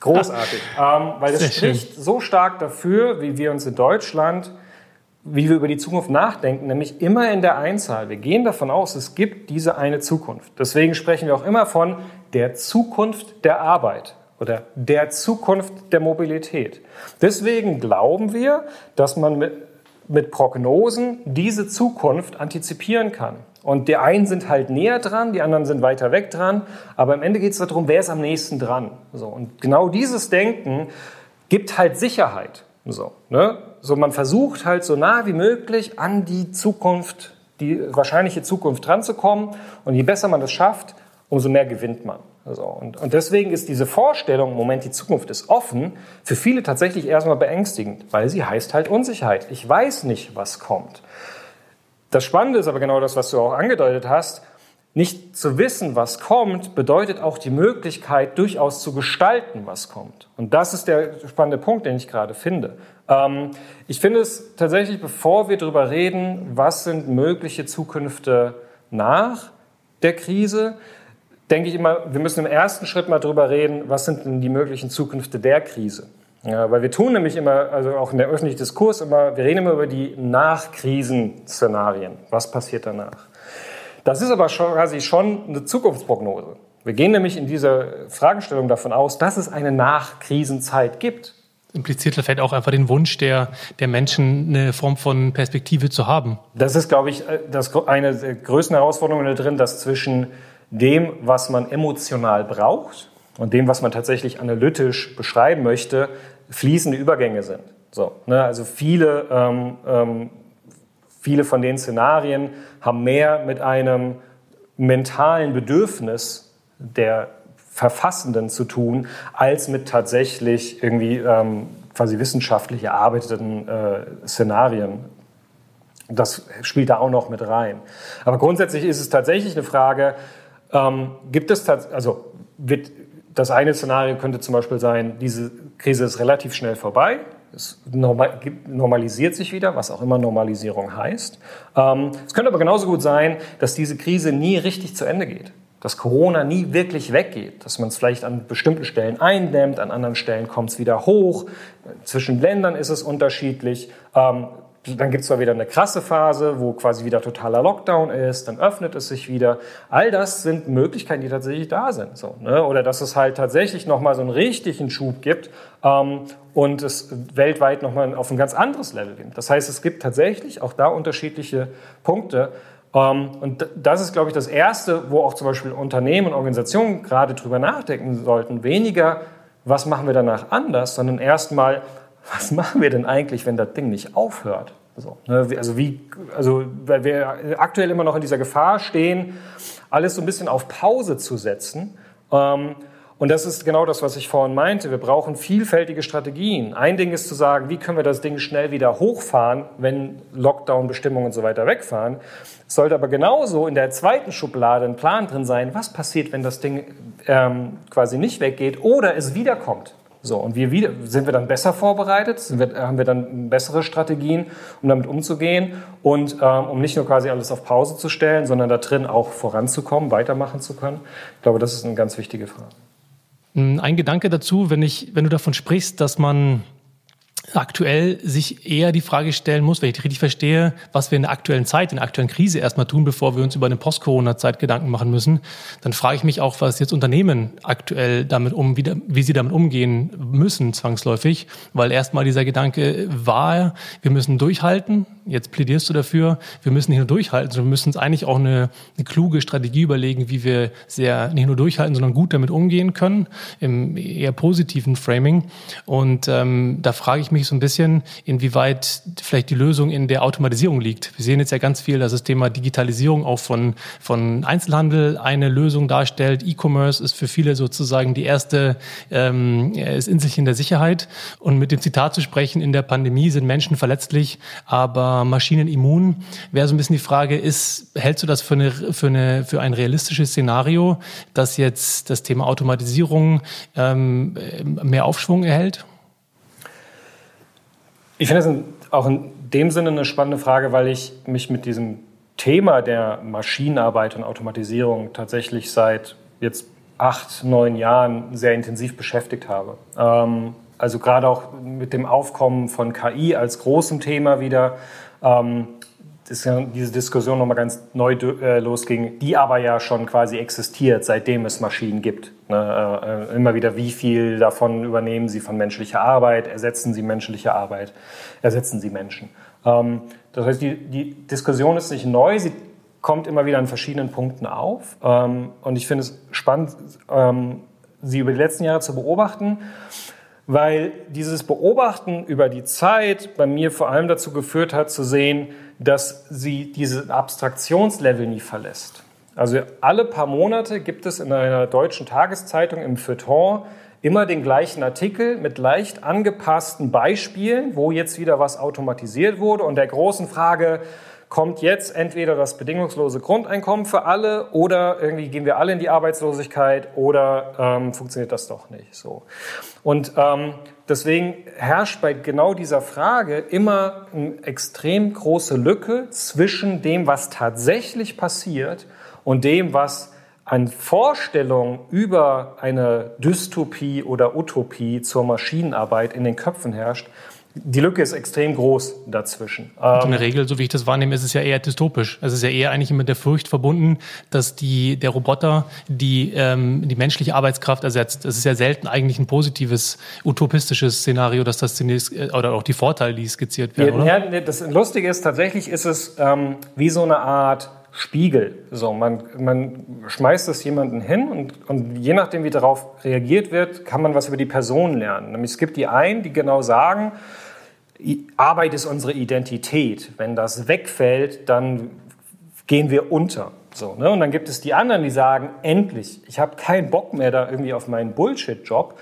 Großartig, (laughs) ähm, weil es spricht schön. so stark dafür, wie wir uns in Deutschland, wie wir über die Zukunft nachdenken, nämlich immer in der Einzahl. Wir gehen davon aus, es gibt diese eine Zukunft. Deswegen sprechen wir auch immer von der Zukunft der Arbeit oder der Zukunft der Mobilität. Deswegen glauben wir, dass man mit, mit Prognosen diese Zukunft antizipieren kann. Und die einen sind halt näher dran, die anderen sind weiter weg dran. Aber am Ende geht es darum, wer ist am nächsten dran. So, und genau dieses Denken gibt halt Sicherheit. So, ne? so man versucht halt so nah wie möglich an die Zukunft, die wahrscheinliche Zukunft dran zu kommen. Und je besser man das schafft, umso mehr gewinnt man. So, und, und deswegen ist diese Vorstellung, Moment, die Zukunft ist offen, für viele tatsächlich erstmal beängstigend, weil sie heißt halt Unsicherheit. Ich weiß nicht, was kommt. Das Spannende ist aber genau das, was du auch angedeutet hast. Nicht zu wissen, was kommt, bedeutet auch die Möglichkeit, durchaus zu gestalten, was kommt. Und das ist der spannende Punkt, den ich gerade finde. Ähm, ich finde es tatsächlich, bevor wir darüber reden, was sind mögliche Zukünfte nach der Krise, denke ich immer, wir müssen im ersten Schritt mal darüber reden, was sind denn die möglichen Zukünfte der Krise. Ja, weil wir tun nämlich immer, also auch in der öffentlichen Diskurs immer, wir reden immer über die Nachkrisenszenarien. Was passiert danach? Das ist aber schon, quasi schon eine Zukunftsprognose. Wir gehen nämlich in dieser Fragestellung davon aus, dass es eine Nachkrisenzeit gibt. Impliziert vielleicht auch einfach den Wunsch der, der Menschen, eine Form von Perspektive zu haben. Das ist, glaube ich, das eine der größten Herausforderungen da drin, dass zwischen dem, was man emotional braucht und dem, was man tatsächlich analytisch beschreiben möchte, fließende Übergänge sind. So, ne? Also viele, ähm, ähm, viele von den Szenarien haben mehr mit einem mentalen Bedürfnis der Verfassenden zu tun, als mit tatsächlich irgendwie ähm, quasi wissenschaftlich erarbeiteten äh, Szenarien. Das spielt da auch noch mit rein. Aber grundsätzlich ist es tatsächlich eine Frage, ähm, gibt es, also wird das eine Szenario könnte zum Beispiel sein, diese Krise ist relativ schnell vorbei. Es normalisiert sich wieder, was auch immer Normalisierung heißt. Ähm, es könnte aber genauso gut sein, dass diese Krise nie richtig zu Ende geht. Dass Corona nie wirklich weggeht. Dass man es vielleicht an bestimmten Stellen eindämmt, an anderen Stellen kommt es wieder hoch. Zwischen Ländern ist es unterschiedlich. Dann gibt es zwar wieder eine krasse Phase, wo quasi wieder totaler Lockdown ist, dann öffnet es sich wieder. All das sind Möglichkeiten, die tatsächlich da sind. So, ne? Oder dass es halt tatsächlich nochmal so einen richtigen Schub gibt ähm, und es weltweit nochmal auf ein ganz anderes Level gibt. Das heißt, es gibt tatsächlich auch da unterschiedliche Punkte. Ähm, und das ist, glaube ich, das Erste, wo auch zum Beispiel Unternehmen und Organisationen gerade drüber nachdenken sollten. Weniger, was machen wir danach anders, sondern erstmal, was machen wir denn eigentlich, wenn das Ding nicht aufhört? So, ne, also, wie, also weil wir aktuell immer noch in dieser Gefahr stehen, alles so ein bisschen auf Pause zu setzen. Ähm, und das ist genau das, was ich vorhin meinte. Wir brauchen vielfältige Strategien. Ein Ding ist zu sagen, wie können wir das Ding schnell wieder hochfahren, wenn Lockdown-Bestimmungen und so weiter wegfahren. Es sollte aber genauso in der zweiten Schublade ein Plan drin sein, was passiert, wenn das Ding ähm, quasi nicht weggeht oder es wiederkommt. So, und wir wieder, sind wir dann besser vorbereitet? Wir, haben wir dann bessere Strategien, um damit umzugehen und ähm, um nicht nur quasi alles auf Pause zu stellen, sondern da drin auch voranzukommen, weitermachen zu können? Ich glaube, das ist eine ganz wichtige Frage. Ein Gedanke dazu, wenn, ich, wenn du davon sprichst, dass man aktuell sich eher die Frage stellen muss, wenn ich richtig verstehe, was wir in der aktuellen Zeit, in der aktuellen Krise erstmal tun, bevor wir uns über eine Post-Corona-Zeit Gedanken machen müssen, dann frage ich mich auch, was jetzt Unternehmen aktuell damit um, wie, wie sie damit umgehen müssen, zwangsläufig, weil erstmal dieser Gedanke war, wir müssen durchhalten. Jetzt plädierst du dafür, wir müssen nicht nur durchhalten, sondern wir müssen uns eigentlich auch eine, eine kluge Strategie überlegen, wie wir sehr nicht nur durchhalten, sondern gut damit umgehen können, im eher positiven Framing. Und ähm, da frage ich mich, mich so ein bisschen, inwieweit vielleicht die Lösung in der Automatisierung liegt. Wir sehen jetzt ja ganz viel, dass das Thema Digitalisierung auch von, von Einzelhandel eine Lösung darstellt. E-Commerce ist für viele sozusagen die erste, ähm, ist Inselchen der Sicherheit. Und mit dem Zitat zu sprechen, in der Pandemie sind Menschen verletzlich, aber Maschinen immun, wäre so ein bisschen die Frage, ist, hältst du das für, eine, für, eine, für ein realistisches Szenario, dass jetzt das Thema Automatisierung ähm, mehr Aufschwung erhält? Ich finde es auch in dem Sinne eine spannende Frage, weil ich mich mit diesem Thema der Maschinenarbeit und Automatisierung tatsächlich seit jetzt acht, neun Jahren sehr intensiv beschäftigt habe. Ähm, also gerade auch mit dem Aufkommen von KI als großem Thema wieder, ähm, diese Diskussion nochmal ganz neu äh, losging, die aber ja schon quasi existiert, seitdem es Maschinen gibt. Ne? Äh, immer wieder, wie viel davon übernehmen sie von menschlicher Arbeit, ersetzen sie menschliche Arbeit, ersetzen sie Menschen. Ähm, das heißt, die, die Diskussion ist nicht neu, sie kommt immer wieder an verschiedenen Punkten auf. Ähm, und ich finde es spannend, ähm, sie über die letzten Jahre zu beobachten weil dieses Beobachten über die Zeit bei mir vor allem dazu geführt hat zu sehen, dass sie diesen Abstraktionslevel nie verlässt. Also alle paar Monate gibt es in einer deutschen Tageszeitung im Feuilleton immer den gleichen Artikel mit leicht angepassten Beispielen, wo jetzt wieder was automatisiert wurde und der großen Frage, kommt jetzt entweder das bedingungslose Grundeinkommen für alle oder irgendwie gehen wir alle in die Arbeitslosigkeit oder ähm, funktioniert das doch nicht so. Und ähm, deswegen herrscht bei genau dieser Frage immer eine extrem große Lücke zwischen dem, was tatsächlich passiert und dem, was an Vorstellungen über eine Dystopie oder Utopie zur Maschinenarbeit in den Köpfen herrscht, die Lücke ist extrem groß dazwischen. Und in der Regel, so wie ich das wahrnehme, ist es ja eher dystopisch. Es ist ja eher eigentlich mit der Furcht verbunden, dass die, der Roboter die, ähm, die menschliche Arbeitskraft ersetzt. Es ist ja selten eigentlich ein positives, utopistisches Szenario, dass das zunächst, äh, oder auch die Vorteile, die skizziert werden. Ja, oder? das Lustige ist, tatsächlich ist es ähm, wie so eine Art Spiegel. So, man, man schmeißt es jemanden hin und, und je nachdem, wie darauf reagiert wird, kann man was über die Person lernen. Nämlich es gibt die einen, die genau sagen, Arbeit ist unsere Identität. Wenn das wegfällt, dann gehen wir unter. So, ne? Und dann gibt es die anderen, die sagen, endlich, ich habe keinen Bock mehr da irgendwie auf meinen Bullshit-Job.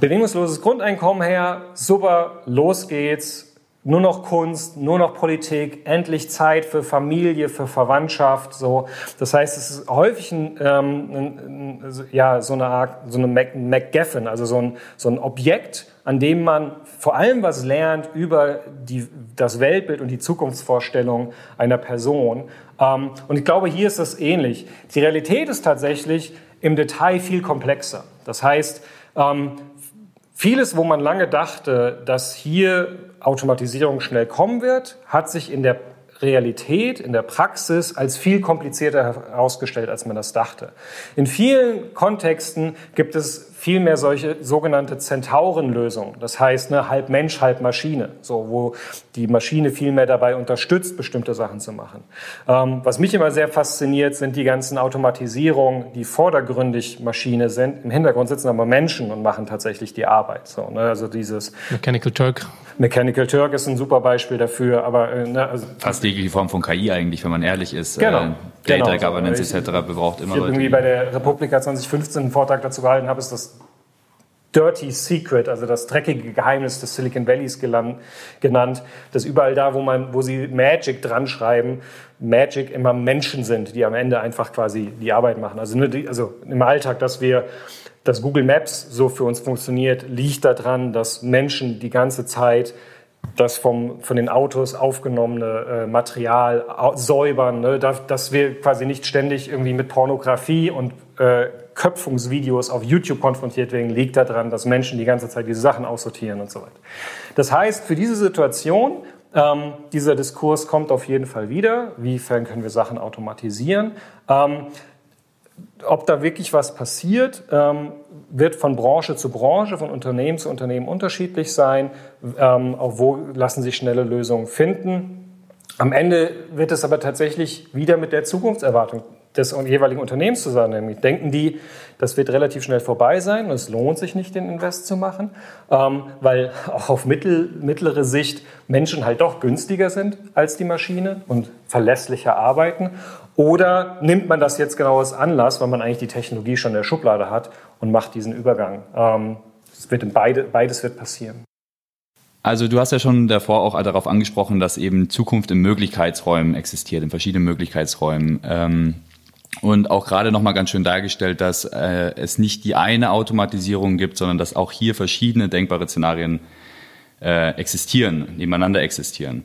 Bedingungsloses Grundeinkommen her, super, los geht's. Nur noch Kunst, nur noch Politik, endlich Zeit für Familie, für Verwandtschaft. So, das heißt, es ist häufig ein, ähm, ein, ein, ja so eine Art, so eine MacGuffin, also so ein, so ein Objekt, an dem man vor allem was lernt über die, das Weltbild und die Zukunftsvorstellung einer Person. Ähm, und ich glaube, hier ist das ähnlich. Die Realität ist tatsächlich im Detail viel komplexer. Das heißt, ähm, vieles, wo man lange dachte, dass hier Automatisierung schnell kommen wird, hat sich in der Realität, in der Praxis als viel komplizierter herausgestellt, als man das dachte. In vielen Kontexten gibt es vielmehr solche sogenannte Zentaurenlösungen. Das heißt, ne, halb Mensch, halb Maschine. So, wo die Maschine vielmehr dabei unterstützt, bestimmte Sachen zu machen. Ähm, was mich immer sehr fasziniert, sind die ganzen Automatisierungen, die vordergründig Maschine sind. Im Hintergrund sitzen aber Menschen und machen tatsächlich die Arbeit. So, ne, also dieses Mechanical Turk. Mechanical Turk ist ein super Beispiel dafür, aber äh, ne, also fast jegliche Form von KI eigentlich, wenn man ehrlich ist. Genau. Äh, Data genau. Governance etc. braucht immer ich Leute. irgendwie bei der Republika 2015 einen Vortrag dazu gehalten habe, ist das Dirty Secret, also das dreckige Geheimnis des Silicon Valleys genannt, dass überall da, wo man, wo sie Magic dran schreiben, Magic immer Menschen sind, die am Ende einfach quasi die Arbeit machen. Also, also im Alltag, dass wir, dass Google Maps so für uns funktioniert, liegt daran, dass Menschen die ganze Zeit das vom, von den Autos aufgenommene äh, Material säubern, ne? dass, dass wir quasi nicht ständig irgendwie mit Pornografie und äh, Köpfungsvideos auf YouTube konfrontiert werden, liegt daran, dass Menschen die ganze Zeit diese Sachen aussortieren und so weiter. Das heißt, für diese Situation, ähm, dieser Diskurs kommt auf jeden Fall wieder. Wiefern können wir Sachen automatisieren? Ähm, ob da wirklich was passiert, ähm, wird von Branche zu Branche, von Unternehmen zu Unternehmen unterschiedlich sein. Ähm, auch wo lassen sich schnelle Lösungen finden. Am Ende wird es aber tatsächlich wieder mit der Zukunftserwartung des jeweiligen Unternehmens zusammen. Denken die, das wird relativ schnell vorbei sein und es lohnt sich nicht, den Invest zu machen, ähm, weil auch (laughs) auf mittel, mittlere Sicht Menschen halt doch günstiger sind als die Maschine und verlässlicher arbeiten. Oder nimmt man das jetzt genau als Anlass, weil man eigentlich die Technologie schon in der Schublade hat und macht diesen Übergang? Ähm, es wird beide, beides wird passieren. Also du hast ja schon davor auch darauf angesprochen, dass eben Zukunft in Möglichkeitsräumen existiert, in verschiedenen Möglichkeitsräumen. Ähm, und auch gerade nochmal ganz schön dargestellt, dass äh, es nicht die eine Automatisierung gibt, sondern dass auch hier verschiedene denkbare Szenarien äh, existieren, nebeneinander existieren.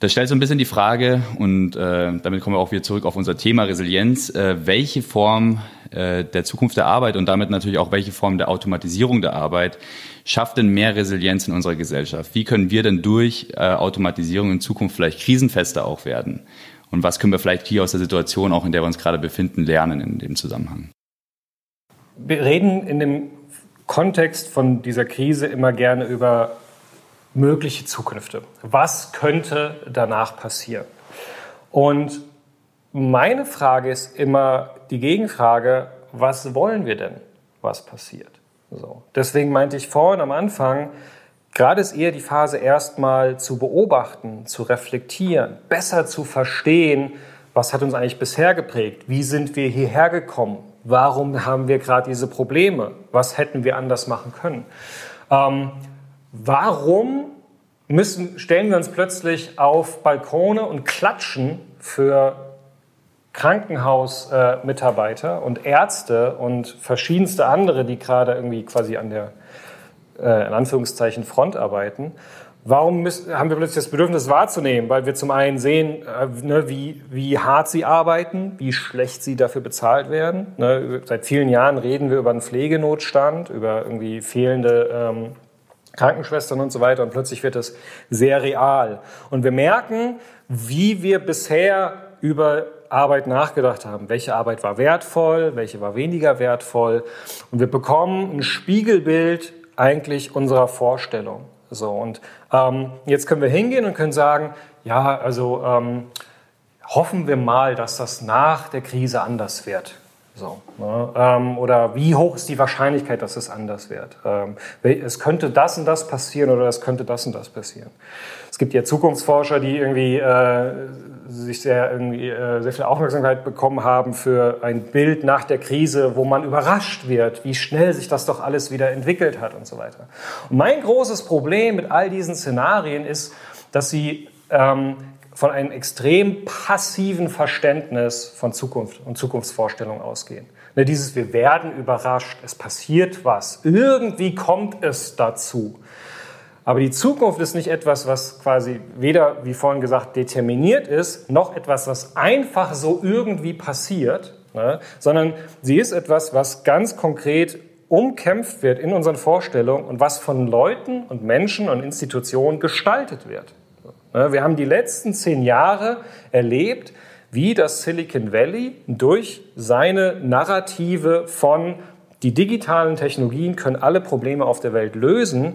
Das stellt so ein bisschen die Frage, und äh, damit kommen wir auch wieder zurück auf unser Thema Resilienz, äh, welche Form äh, der Zukunft der Arbeit und damit natürlich auch welche Form der Automatisierung der Arbeit schafft denn mehr Resilienz in unserer Gesellschaft? Wie können wir denn durch äh, Automatisierung in Zukunft vielleicht krisenfester auch werden? Und was können wir vielleicht hier aus der Situation, auch in der wir uns gerade befinden, lernen in dem Zusammenhang? Wir reden in dem Kontext von dieser Krise immer gerne über mögliche Zukünfte. Was könnte danach passieren? Und meine Frage ist immer die Gegenfrage, was wollen wir denn, was passiert? So. Deswegen meinte ich vorhin am Anfang, gerade ist eher die Phase erstmal zu beobachten, zu reflektieren, besser zu verstehen, was hat uns eigentlich bisher geprägt? Wie sind wir hierher gekommen? Warum haben wir gerade diese Probleme? Was hätten wir anders machen können? Ähm, warum müssen, stellen wir uns plötzlich auf Balkone und klatschen für Krankenhausmitarbeiter äh, und Ärzte und verschiedenste andere, die gerade irgendwie quasi an der, äh, in Anführungszeichen, Front arbeiten. Warum müssen, haben wir plötzlich das Bedürfnis wahrzunehmen? Weil wir zum einen sehen, äh, ne, wie, wie hart sie arbeiten, wie schlecht sie dafür bezahlt werden. Ne, seit vielen Jahren reden wir über einen Pflegenotstand, über irgendwie fehlende ähm, Krankenschwestern und so weiter und plötzlich wird es sehr real. Und wir merken, wie wir bisher über Arbeit nachgedacht haben. Welche Arbeit war wertvoll, welche war weniger wertvoll. Und wir bekommen ein Spiegelbild eigentlich unserer Vorstellung. So, und ähm, jetzt können wir hingehen und können sagen, ja, also ähm, hoffen wir mal, dass das nach der Krise anders wird. So, ne? ähm, oder wie hoch ist die Wahrscheinlichkeit, dass es anders wird? Ähm, es könnte das und das passieren oder es könnte das und das passieren. Es gibt ja Zukunftsforscher, die irgendwie äh, sich sehr, irgendwie, äh, sehr viel Aufmerksamkeit bekommen haben für ein Bild nach der Krise, wo man überrascht wird, wie schnell sich das doch alles wieder entwickelt hat und so weiter. Und mein großes Problem mit all diesen Szenarien ist, dass sie ähm, von einem extrem passiven Verständnis von Zukunft und Zukunftsvorstellungen ausgehen. Ne, dieses Wir werden überrascht, es passiert was, irgendwie kommt es dazu. Aber die Zukunft ist nicht etwas, was quasi weder, wie vorhin gesagt, determiniert ist, noch etwas, was einfach so irgendwie passiert, ne, sondern sie ist etwas, was ganz konkret umkämpft wird in unseren Vorstellungen und was von Leuten und Menschen und Institutionen gestaltet wird. Ne, wir haben die letzten zehn Jahre erlebt, wie das Silicon Valley durch seine Narrative von die digitalen Technologien können alle Probleme auf der Welt lösen,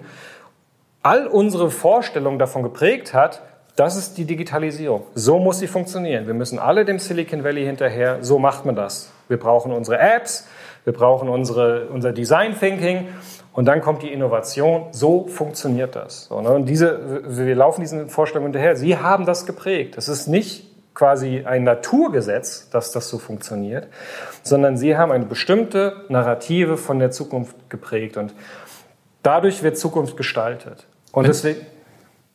all unsere Vorstellungen davon geprägt hat, das ist die Digitalisierung. So muss sie funktionieren. Wir müssen alle dem Silicon Valley hinterher. So macht man das. Wir brauchen unsere Apps, wir brauchen unsere, unser Design Thinking und dann kommt die Innovation. So funktioniert das. Ne? Und diese, wir laufen diesen Vorstellungen hinterher. Sie haben das geprägt. Das ist nicht quasi ein Naturgesetz, dass das so funktioniert, sondern sie haben eine bestimmte Narrative von der Zukunft geprägt und dadurch wird Zukunft gestaltet. Und deswegen.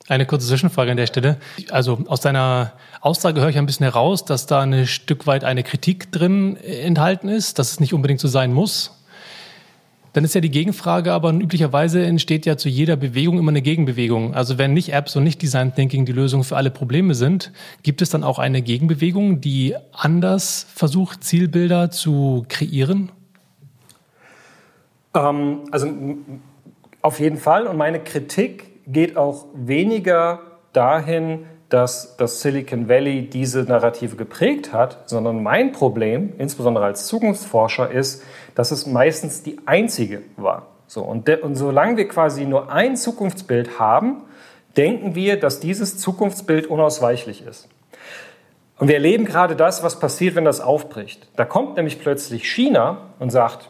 Eine kurze Zwischenfrage an der Stelle. Also aus deiner Aussage höre ich ein bisschen heraus, dass da ein Stück weit eine Kritik drin enthalten ist, dass es nicht unbedingt so sein muss. Dann ist ja die Gegenfrage, aber üblicherweise entsteht ja zu jeder Bewegung immer eine Gegenbewegung. Also wenn nicht Apps und nicht Design Thinking die Lösung für alle Probleme sind, gibt es dann auch eine Gegenbewegung, die anders versucht, Zielbilder zu kreieren? Ähm, also auf jeden Fall. Und meine Kritik geht auch weniger dahin, dass das Silicon Valley diese Narrative geprägt hat, sondern mein Problem, insbesondere als Zukunftsforscher, ist, dass es meistens die einzige war. So, und, de, und solange wir quasi nur ein Zukunftsbild haben, denken wir, dass dieses Zukunftsbild unausweichlich ist. Und wir erleben gerade das, was passiert, wenn das aufbricht. Da kommt nämlich plötzlich China und sagt,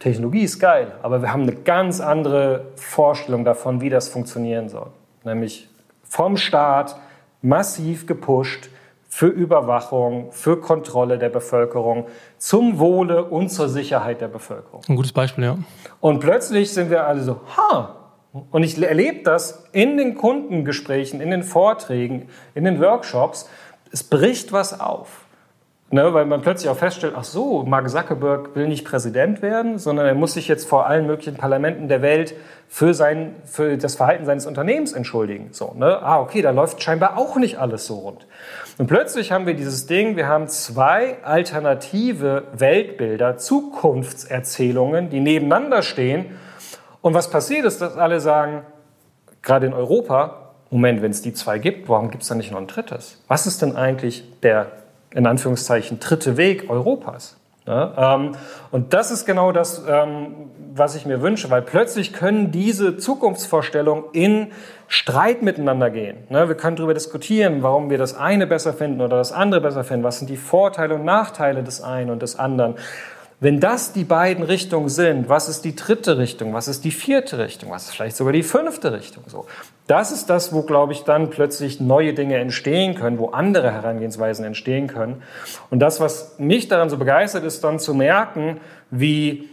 Technologie ist geil, aber wir haben eine ganz andere Vorstellung davon, wie das funktionieren soll. Nämlich vom Staat massiv gepusht für Überwachung, für Kontrolle der Bevölkerung, zum Wohle und zur Sicherheit der Bevölkerung. Ein gutes Beispiel, ja. Und plötzlich sind wir alle so, ha, und ich erlebe das in den Kundengesprächen, in den Vorträgen, in den Workshops, es bricht was auf. Ne, weil man plötzlich auch feststellt, ach so, Mark Zuckerberg will nicht Präsident werden, sondern er muss sich jetzt vor allen möglichen Parlamenten der Welt für, sein, für das Verhalten seines Unternehmens entschuldigen. So, ne? Ah, okay, da läuft scheinbar auch nicht alles so rund. Und plötzlich haben wir dieses Ding, wir haben zwei alternative Weltbilder, Zukunftserzählungen, die nebeneinander stehen. Und was passiert ist, dass alle sagen, gerade in Europa, Moment, wenn es die zwei gibt, warum gibt es da nicht noch ein drittes? Was ist denn eigentlich der in Anführungszeichen dritte Weg Europas. Ja, ähm, und das ist genau das, ähm, was ich mir wünsche, weil plötzlich können diese Zukunftsvorstellungen in Streit miteinander gehen. Ne, wir können darüber diskutieren, warum wir das eine besser finden oder das andere besser finden. Was sind die Vorteile und Nachteile des einen und des anderen? Wenn das die beiden Richtungen sind, was ist die dritte Richtung, was ist die vierte Richtung, was ist vielleicht sogar die fünfte Richtung? So, das ist das, wo, glaube ich, dann plötzlich neue Dinge entstehen können, wo andere Herangehensweisen entstehen können. Und das, was mich daran so begeistert, ist dann zu merken, wie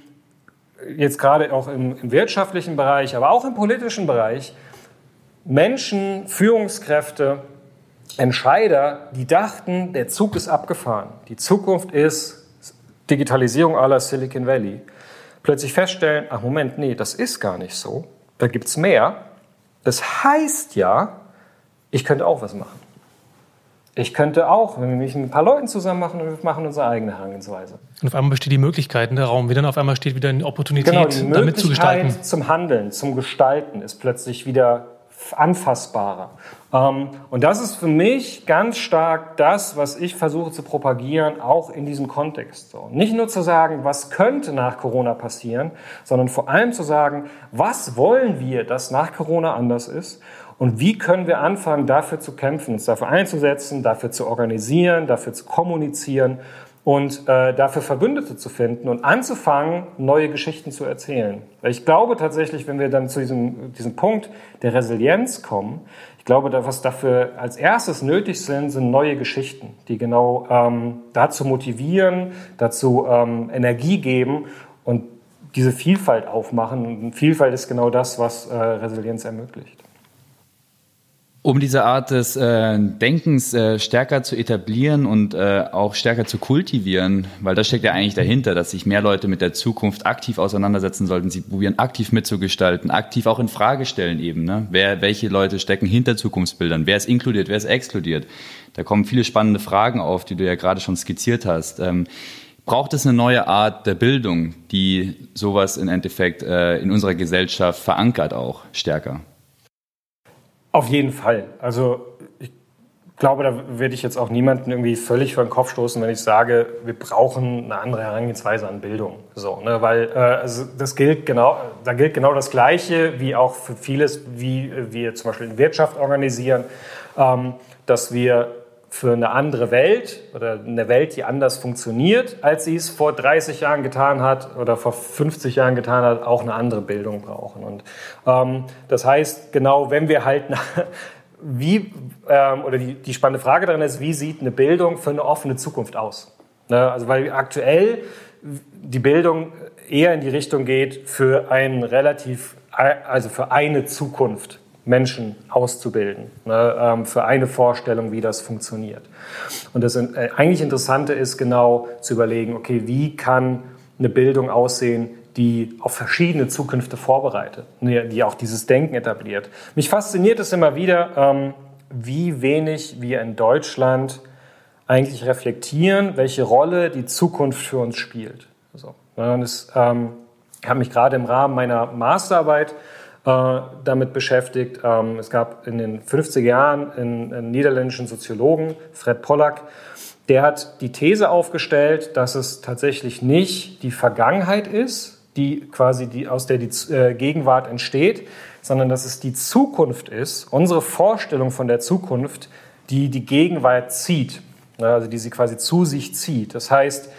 jetzt gerade auch im, im wirtschaftlichen Bereich, aber auch im politischen Bereich, Menschen, Führungskräfte, Entscheider, die dachten, der Zug ist abgefahren. Die Zukunft ist Digitalisierung aller Silicon Valley, plötzlich feststellen, ach Moment, nee, das ist gar nicht so, da gibt es mehr. Das heißt ja, ich könnte auch was machen. Ich könnte auch, wenn wir mich mit ein paar Leuten zusammen machen und wir machen unsere eigene Herangehensweise. Und auf einmal besteht die Möglichkeit in der Raum, wieder auf einmal steht wieder eine Opportunität, genau, die damit zu gestalten. Zum Handeln, zum Gestalten ist plötzlich wieder anfassbarer. Ähm, und das ist für mich ganz stark das, was ich versuche zu propagieren, auch in diesem Kontext. Nicht nur zu sagen, was könnte nach Corona passieren, sondern vor allem zu sagen, was wollen wir, dass nach Corona anders ist und wie können wir anfangen, dafür zu kämpfen, uns dafür einzusetzen, dafür zu organisieren, dafür zu kommunizieren und äh, dafür Verbündete zu finden und anzufangen, neue Geschichten zu erzählen. Weil ich glaube tatsächlich, wenn wir dann zu diesem, diesem Punkt der Resilienz kommen, ich glaube, was dafür als erstes nötig sind, sind neue Geschichten, die genau ähm, dazu motivieren, dazu ähm, Energie geben und diese Vielfalt aufmachen. Und Vielfalt ist genau das, was äh, Resilienz ermöglicht. Um diese Art des äh, Denkens äh, stärker zu etablieren und äh, auch stärker zu kultivieren, weil das steckt ja eigentlich dahinter, dass sich mehr Leute mit der Zukunft aktiv auseinandersetzen sollten, sie probieren aktiv mitzugestalten, aktiv auch in Frage stellen eben, ne? Wer, welche Leute stecken hinter Zukunftsbildern, wer ist inkludiert, wer ist exkludiert? Da kommen viele spannende Fragen auf, die du ja gerade schon skizziert hast. Ähm, braucht es eine neue Art der Bildung, die sowas im Endeffekt äh, in unserer Gesellschaft verankert auch stärker? Auf jeden Fall. Also ich glaube, da werde ich jetzt auch niemanden irgendwie völlig vor den Kopf stoßen, wenn ich sage, wir brauchen eine andere Herangehensweise an Bildung. So, ne? Weil äh, also das gilt genau, da gilt genau das Gleiche wie auch für vieles, wie wir zum Beispiel in Wirtschaft organisieren, ähm, dass wir für eine andere Welt oder eine Welt, die anders funktioniert, als sie es vor 30 Jahren getan hat oder vor 50 Jahren getan hat, auch eine andere Bildung brauchen. Und ähm, das heißt, genau, wenn wir halt (laughs) wie ähm, oder die, die spannende Frage darin ist, wie sieht eine Bildung für eine offene Zukunft aus? Ne? Also weil aktuell die Bildung eher in die Richtung geht für ein relativ also für eine Zukunft Menschen auszubilden, ne, ähm, für eine Vorstellung, wie das funktioniert. Und das äh, eigentlich Interessante ist genau zu überlegen, okay, wie kann eine Bildung aussehen, die auf verschiedene Zukünfte vorbereitet, ne, die auch dieses Denken etabliert. Mich fasziniert es immer wieder, ähm, wie wenig wir in Deutschland eigentlich reflektieren, welche Rolle die Zukunft für uns spielt. So, ne, das, ähm, ich habe mich gerade im Rahmen meiner Masterarbeit äh, damit beschäftigt. Ähm, es gab in den 50er Jahren einen, niederländischen Soziologen, Fred Pollack, der hat die These aufgestellt, dass es tatsächlich nicht die Vergangenheit ist, die quasi die, aus der die äh, Gegenwart entsteht, sondern dass es die Zukunft ist, unsere Vorstellung von der Zukunft, die die Gegenwart zieht, also die sie quasi zu sich zieht. Das heißt,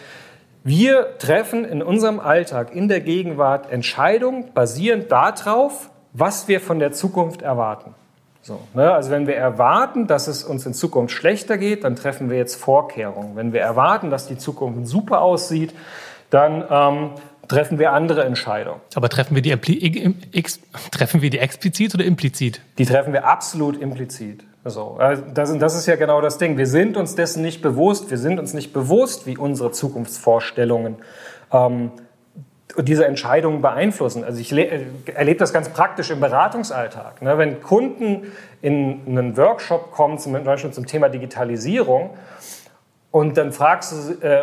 wir treffen in unserem Alltag, in der Gegenwart Entscheidungen basierend darauf, was wir von der Zukunft erwarten. So, ne? Also wenn wir erwarten, dass es uns in Zukunft schlechter geht, dann treffen wir jetzt Vorkehrungen. Wenn wir erwarten, dass die Zukunft super aussieht, dann ähm, treffen wir andere Entscheidungen. Aber treffen wir, die (laughs) treffen wir die explizit oder implizit? Die treffen wir absolut implizit. So, das, das ist ja genau das Ding. Wir sind uns dessen nicht bewusst. Wir sind uns nicht bewusst, wie unsere Zukunftsvorstellungen ähm, diese Entscheidungen beeinflussen. Also ich erlebe das ganz praktisch im Beratungsalltag. Ne? Wenn Kunden in einen Workshop kommen, zum Beispiel zum Thema Digitalisierung, und dann fragst du, äh,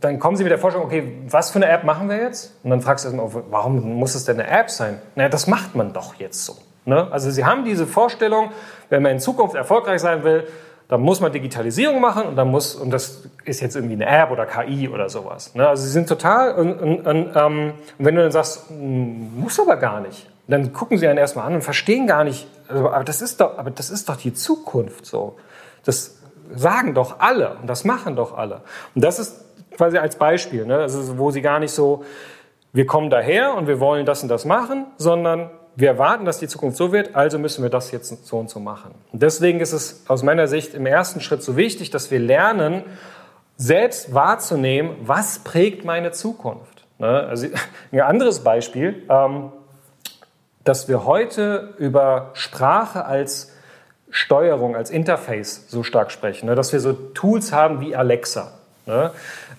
dann kommen sie mit der Vorstellung, okay, was für eine App machen wir jetzt? Und dann fragst du erstmal, warum muss es denn eine App sein? Naja, das macht man doch jetzt so. Ne? Also sie haben diese Vorstellung, wenn man in Zukunft erfolgreich sein will, dann muss man Digitalisierung machen und dann muss, und das ist jetzt irgendwie eine App oder KI oder sowas. Ne? Also sie sind total, und, und, und ähm, wenn du dann sagst, hm, muss aber gar nicht, dann gucken sie einen erstmal an und verstehen gar nicht, also, aber das ist doch, aber das ist doch die Zukunft so. Das sagen doch alle und das machen doch alle. Und das ist quasi als Beispiel, ne? also, wo sie gar nicht so, wir kommen daher und wir wollen das und das machen, sondern wir erwarten, dass die Zukunft so wird, also müssen wir das jetzt so und so machen. Und deswegen ist es aus meiner Sicht im ersten Schritt so wichtig, dass wir lernen, selbst wahrzunehmen, was prägt meine Zukunft. Ne? Also (laughs) ein anderes Beispiel, ähm, dass wir heute über Sprache als Steuerung, als Interface so stark sprechen, ne? dass wir so Tools haben wie Alexa. Ne?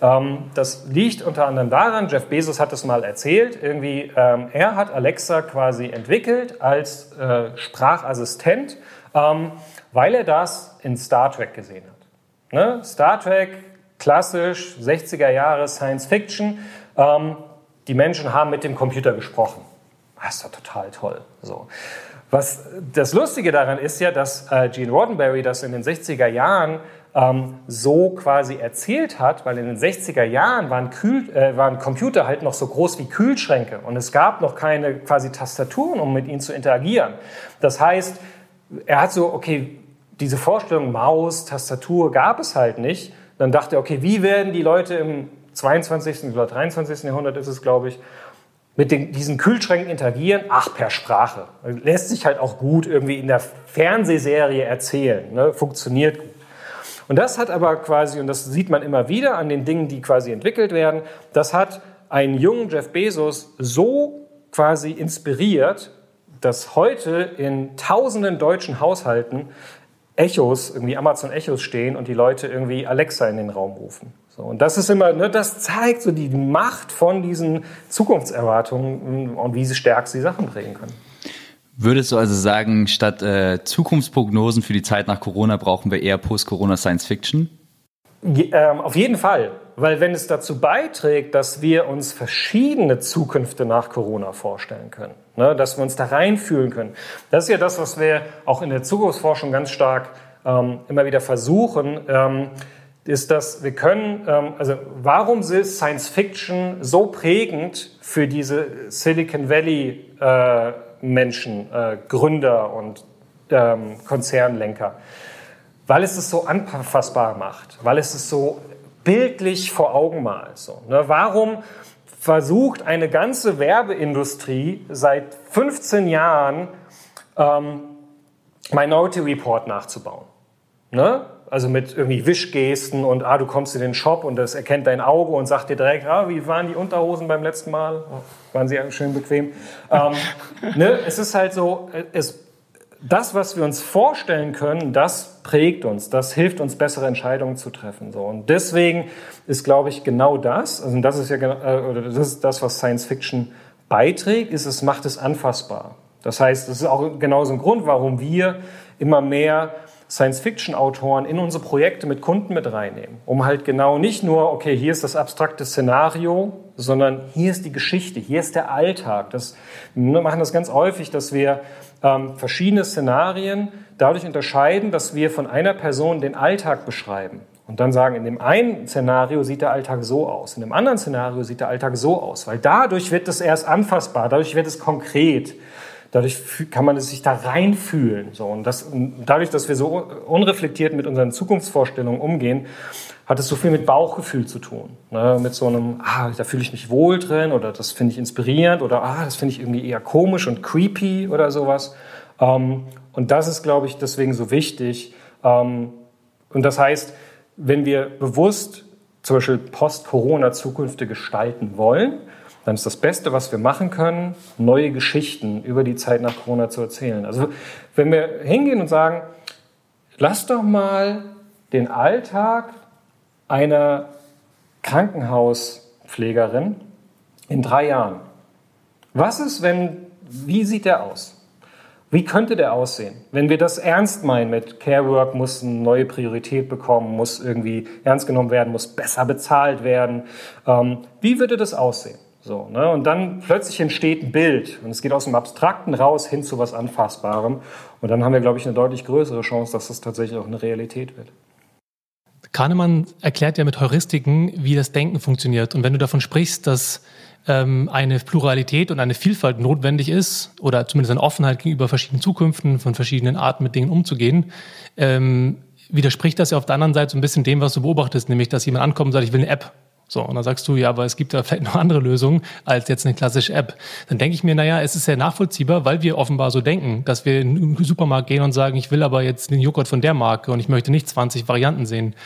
Ähm, das liegt unter anderem daran, Jeff Bezos hat es mal erzählt, irgendwie, ähm, er hat Alexa quasi entwickelt als äh, Sprachassistent, ähm, weil er das in Star Trek gesehen hat. Ne? Star Trek, klassisch, 60er Jahre Science Fiction, ähm, die Menschen haben mit dem Computer gesprochen. Das ist doch total toll. So. Was das Lustige daran ist ja, dass äh, Gene Roddenberry das in den 60er Jahren ähm, so quasi erzählt hat, weil in den 60er Jahren waren, Kühl, äh, waren Computer halt noch so groß wie Kühlschränke und es gab noch keine quasi Tastaturen, um mit ihnen zu interagieren. Das heißt, er hat so, okay, diese Vorstellung Maus, Tastatur gab es halt nicht. Dann dachte er, okay, wie werden die Leute im 22. oder 23. Jahrhundert ist es, glaube ich, mit den, diesen Kühlschränken interagieren? Ach, per Sprache. Lässt sich halt auch gut irgendwie in der Fernsehserie erzählen. Ne? Funktioniert gut. Und das hat aber quasi, und das sieht man immer wieder an den Dingen, die quasi entwickelt werden, das hat einen jungen Jeff Bezos so quasi inspiriert, dass heute in tausenden deutschen Haushalten Echos, irgendwie Amazon Echos stehen und die Leute irgendwie Alexa in den Raum rufen. So, und das ist immer, ne, das zeigt so die Macht von diesen Zukunftserwartungen und wie sie stärkst die Sachen prägen können. Würdest du also sagen, statt äh, Zukunftsprognosen für die Zeit nach Corona brauchen wir eher Post-Corona Science Fiction? Je, ähm, auf jeden Fall, weil wenn es dazu beiträgt, dass wir uns verschiedene Zukünfte nach Corona vorstellen können, ne, dass wir uns da reinfühlen können, das ist ja das, was wir auch in der Zukunftsforschung ganz stark ähm, immer wieder versuchen. Ähm, ist, dass wir können, ähm, also warum ist Science Fiction so prägend für diese Silicon Valley äh, Menschen, äh, Gründer und ähm, Konzernlenker, weil es es so anfassbar macht, weil es es so bildlich vor Augen malt. So, ne? Warum versucht eine ganze Werbeindustrie seit 15 Jahren ähm, Minority Report nachzubauen? Ne? Also mit irgendwie Wischgesten und ah, du kommst in den Shop und das erkennt dein Auge und sagt dir direkt, ah, wie waren die Unterhosen beim letzten Mal? Waren sie schön bequem? ähm, (laughs) ne? Es ist halt so, es, das, was wir uns vorstellen können, das prägt uns, das hilft uns, bessere Entscheidungen zu treffen. So. Und deswegen ist, glaube ich, genau das, also das ist ja äh, oder das ist das, was Science Fiction beiträgt, ist, es macht es anfassbar. Das heißt, das ist auch genau so ein Grund, warum wir immer mehr Science-Fiction-Autoren in unsere Projekte mit Kunden mit reinnehmen, um halt genau nicht nur, okay, hier ist das abstrakte Szenario, sondern hier ist die Geschichte, hier ist der Alltag. Das, wir machen das ganz häufig, dass wir ähm, verschiedene Szenarien dadurch unterscheiden, dass wir von einer Person den Alltag beschreiben. Und dann sagen, in dem einen Szenario sieht der Alltag so aus, in dem anderen Szenario sieht der Alltag so aus, weil dadurch wird es erst anfassbar, dadurch wird es konkret. Dadurch kann man sich da reinfühlen. So. Und, das, und dadurch, dass wir so unreflektiert mit unseren Zukunftsvorstellungen umgehen, hat es so viel mit Bauchgefühl zu tun. Ne? Mit so einem, ah, da fühle ich mich wohl drin oder das finde ich inspirierend oder ah, das finde ich irgendwie eher komisch und creepy oder sowas. Ähm, und das ist, glaube ich, deswegen so wichtig. Ähm, und das heißt, wenn wir bewusst zum Beispiel Post-Corona-Zukünfte gestalten wollen, dann ist das Beste, was wir machen können, neue Geschichten über die Zeit nach Corona zu erzählen. Also wenn wir hingehen und sagen, lass doch mal den Alltag einer Krankenhauspflegerin in drei Jahren. Was ist, wenn, wie sieht der aus? Wie könnte der aussehen? Wenn wir das ernst meinen mit Care Work muss eine neue Priorität bekommen, muss irgendwie ernst genommen werden, muss besser bezahlt werden. Ähm, wie würde das aussehen? So, ne? Und dann plötzlich entsteht ein Bild und es geht aus dem Abstrakten raus hin zu was Anfassbarem. Und dann haben wir, glaube ich, eine deutlich größere Chance, dass das tatsächlich auch eine Realität wird. Kahnemann erklärt ja mit Heuristiken, wie das Denken funktioniert. Und wenn du davon sprichst, dass ähm, eine Pluralität und eine Vielfalt notwendig ist, oder zumindest eine Offenheit gegenüber verschiedenen Zukünften, von verschiedenen Arten mit Dingen umzugehen, ähm, widerspricht das ja auf der anderen Seite so ein bisschen dem, was du beobachtest, nämlich dass jemand ankommt und sagt, ich will eine App. So, und dann sagst du, ja, aber es gibt ja vielleicht noch andere Lösungen als jetzt eine klassische App. Dann denke ich mir, naja, es ist sehr nachvollziehbar, weil wir offenbar so denken, dass wir in den Supermarkt gehen und sagen, ich will aber jetzt den Joghurt von der Marke und ich möchte nicht 20 Varianten sehen.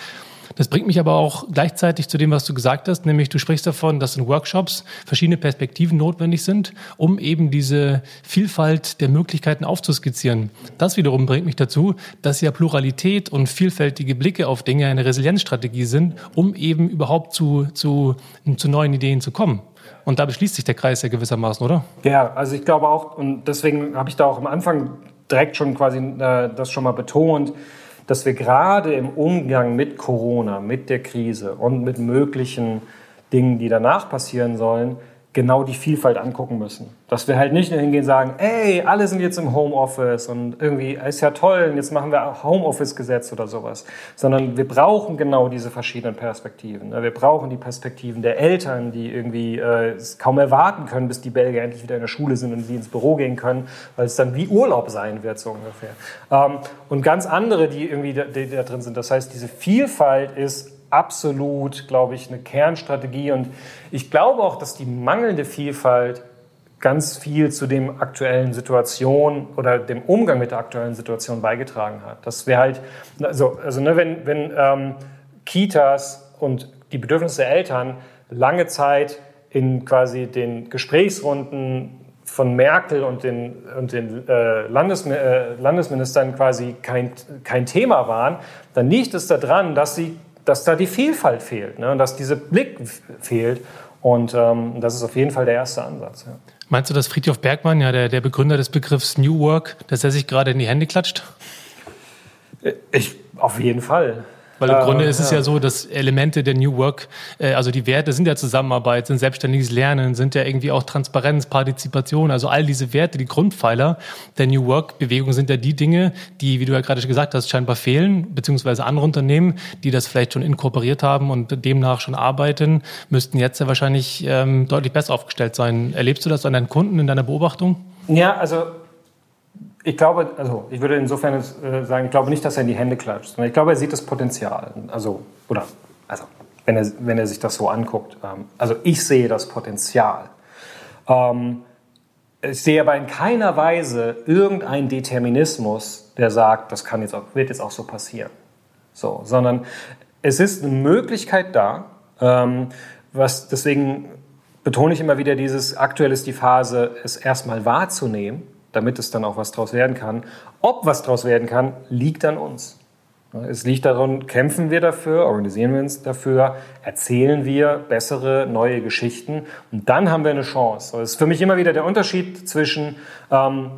Das bringt mich aber auch gleichzeitig zu dem, was du gesagt hast, nämlich du sprichst davon, dass in Workshops verschiedene Perspektiven notwendig sind, um eben diese Vielfalt der Möglichkeiten aufzuskizzieren. Das wiederum bringt mich dazu, dass ja Pluralität und vielfältige Blicke auf Dinge eine Resilienzstrategie sind, um eben überhaupt zu, zu, zu neuen Ideen zu kommen. Und da beschließt sich der Kreis ja gewissermaßen, oder? Ja, also ich glaube auch, und deswegen habe ich da auch am Anfang direkt schon quasi äh, das schon mal betont, dass wir gerade im Umgang mit Corona, mit der Krise und mit möglichen Dingen, die danach passieren sollen, genau die Vielfalt angucken müssen. Dass wir halt nicht nur hingehen und sagen, ey, alle sind jetzt im Homeoffice und irgendwie ist ja toll und jetzt machen wir Homeoffice-Gesetz oder sowas, sondern wir brauchen genau diese verschiedenen Perspektiven. Wir brauchen die Perspektiven der Eltern, die irgendwie äh, es kaum erwarten können, bis die Belgier endlich wieder in der Schule sind und sie ins Büro gehen können, weil es dann wie Urlaub sein wird, so ungefähr. Ähm, und ganz andere, die irgendwie da drin sind. Das heißt, diese Vielfalt ist absolut, glaube ich, eine Kernstrategie. Und ich glaube auch, dass die mangelnde Vielfalt ganz viel zu dem aktuellen Situation oder dem Umgang mit der aktuellen Situation beigetragen hat. Dass wir halt, also, also ne, wenn, wenn ähm, Kitas und die Bedürfnisse der Eltern lange Zeit in quasi den Gesprächsrunden von Merkel und den, und den äh, Landes, äh, Landesministern quasi kein, kein Thema waren, dann liegt es daran, dass sie dass da die Vielfalt fehlt, ne? dass dieser Blick fehlt. Und ähm, das ist auf jeden Fall der erste Ansatz. Ja. Meinst du, dass Friedhof Bergmann, ja der, der Begründer des Begriffs New Work, dass er sich gerade in die Hände klatscht? Ich, auf jeden Fall. Weil im Grunde ist es ja. ja so, dass Elemente der New Work, äh, also die Werte sind ja Zusammenarbeit, sind selbstständiges Lernen, sind ja irgendwie auch Transparenz, Partizipation, also all diese Werte, die Grundpfeiler der New Work-Bewegung sind ja die Dinge, die, wie du ja gerade schon gesagt hast, scheinbar fehlen, beziehungsweise andere Unternehmen, die das vielleicht schon inkorporiert haben und demnach schon arbeiten, müssten jetzt ja wahrscheinlich ähm, deutlich besser aufgestellt sein. Erlebst du das an deinen Kunden in deiner Beobachtung? Ja, also ich glaube, also ich würde insofern äh, sagen, ich glaube nicht, dass er in die Hände klatscht, sondern ich glaube, er sieht das Potenzial. Also, oder, also, wenn er, wenn er sich das so anguckt. Ähm, also, ich sehe das Potenzial. Ähm, ich sehe aber in keiner Weise irgendeinen Determinismus, der sagt, das kann jetzt auch, wird jetzt auch so passieren. So, sondern es ist eine Möglichkeit da, ähm, was deswegen betone ich immer wieder dieses, aktuell ist die Phase, es erstmal wahrzunehmen damit es dann auch was draus werden kann. Ob was draus werden kann, liegt an uns. Es liegt daran, kämpfen wir dafür, organisieren wir uns dafür, erzählen wir bessere, neue Geschichten und dann haben wir eine Chance. Das ist für mich immer wieder der Unterschied zwischen ähm,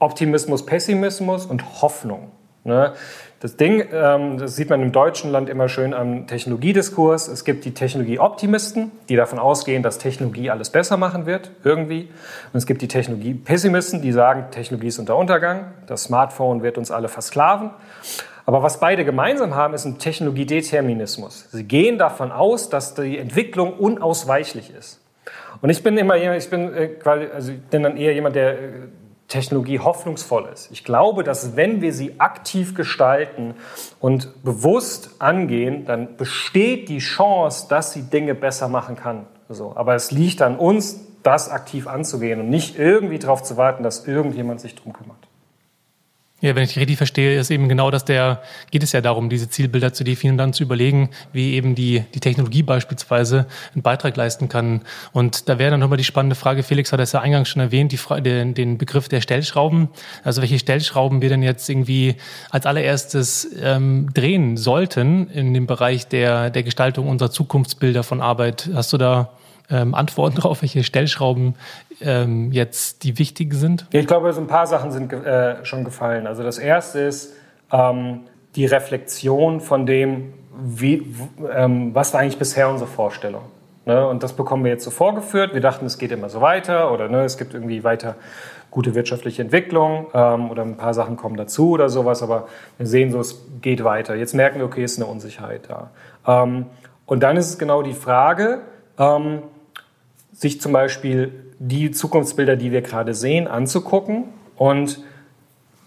Optimismus, Pessimismus und Hoffnung. Ne? Das Ding, ähm, das sieht man im deutschen Land immer schön am Technologiediskurs. Es gibt die Technologieoptimisten, die davon ausgehen, dass Technologie alles besser machen wird, irgendwie. Und es gibt die Technologiepessimisten, die sagen, Technologie ist unter Untergang, das Smartphone wird uns alle versklaven. Aber was beide gemeinsam haben, ist ein Technologiedeterminismus. Sie gehen davon aus, dass die Entwicklung unausweichlich ist. Und ich bin immer, ich bin äh, also ich bin dann eher jemand, der äh, Technologie hoffnungsvoll ist. Ich glaube, dass wenn wir sie aktiv gestalten und bewusst angehen, dann besteht die Chance, dass sie Dinge besser machen kann. So, aber es liegt an uns, das aktiv anzugehen und nicht irgendwie darauf zu warten, dass irgendjemand sich drum kümmert. Ja, wenn ich richtig verstehe, ist eben genau das der, geht es ja darum, diese Zielbilder zu definieren und dann zu überlegen, wie eben die, die Technologie beispielsweise einen Beitrag leisten kann. Und da wäre dann nochmal die spannende Frage, Felix hat es ja eingangs schon erwähnt, die den, den Begriff der Stellschrauben. Also welche Stellschrauben wir denn jetzt irgendwie als allererstes ähm, drehen sollten in dem Bereich der, der Gestaltung unserer Zukunftsbilder von Arbeit. Hast du da ähm, Antworten (laughs) drauf, welche Stellschrauben ähm, jetzt die wichtigen sind? Ja, ich glaube, so ein paar Sachen sind äh, schon gefallen. Also das erste ist ähm, die Reflexion von dem, wie, ähm, was war eigentlich bisher unsere Vorstellung. Ne? Und das bekommen wir jetzt so vorgeführt. Wir dachten, es geht immer so weiter oder ne, es gibt irgendwie weiter gute wirtschaftliche Entwicklung ähm, oder ein paar Sachen kommen dazu oder sowas, aber wir sehen so, es geht weiter. Jetzt merken wir, okay, es ist eine Unsicherheit da. Ähm, und dann ist es genau die Frage, ähm, sich zum Beispiel die Zukunftsbilder, die wir gerade sehen, anzugucken und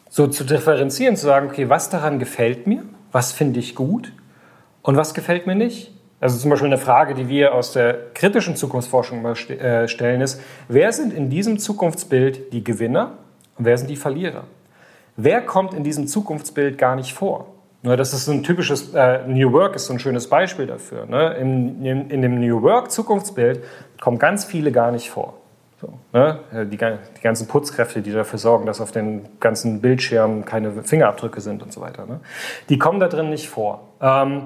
so zu differenzieren, zu sagen, okay, was daran gefällt mir, was finde ich gut und was gefällt mir nicht. Also zum Beispiel eine Frage, die wir aus der kritischen Zukunftsforschung äh, stellen, ist, wer sind in diesem Zukunftsbild die Gewinner und wer sind die Verlierer? Wer kommt in diesem Zukunftsbild gar nicht vor? Das ist ein typisches, äh, New Work ist so ein schönes Beispiel dafür. Ne? In, in, in, dem New Work Zukunftsbild kommen ganz viele gar nicht vor. So, ne? die, die, ganzen Putzkräfte, die dafür sorgen, dass auf den ganzen Bildschirmen keine Fingerabdrücke sind und so weiter. Ne? Die kommen da drin nicht vor. Ähm,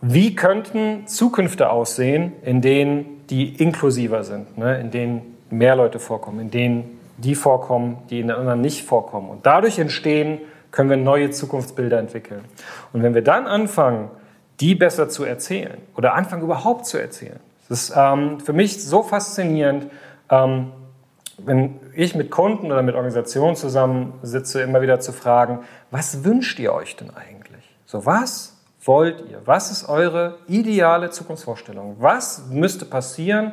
wie könnten Zukünfte aussehen, in denen die inklusiver sind, ne? in denen mehr Leute vorkommen, in denen die vorkommen, die in den anderen nicht vorkommen? Und dadurch entstehen können wir neue Zukunftsbilder entwickeln. Und wenn wir dann anfangen, die besser zu erzählen oder anfangen überhaupt zu erzählen, das ist ähm, für mich so faszinierend, ähm, wenn ich mit Kunden oder mit Organisationen zusammensitze, immer wieder zu fragen, was wünscht ihr euch denn eigentlich? So, was wollt ihr? Was ist eure ideale Zukunftsvorstellung? Was müsste passieren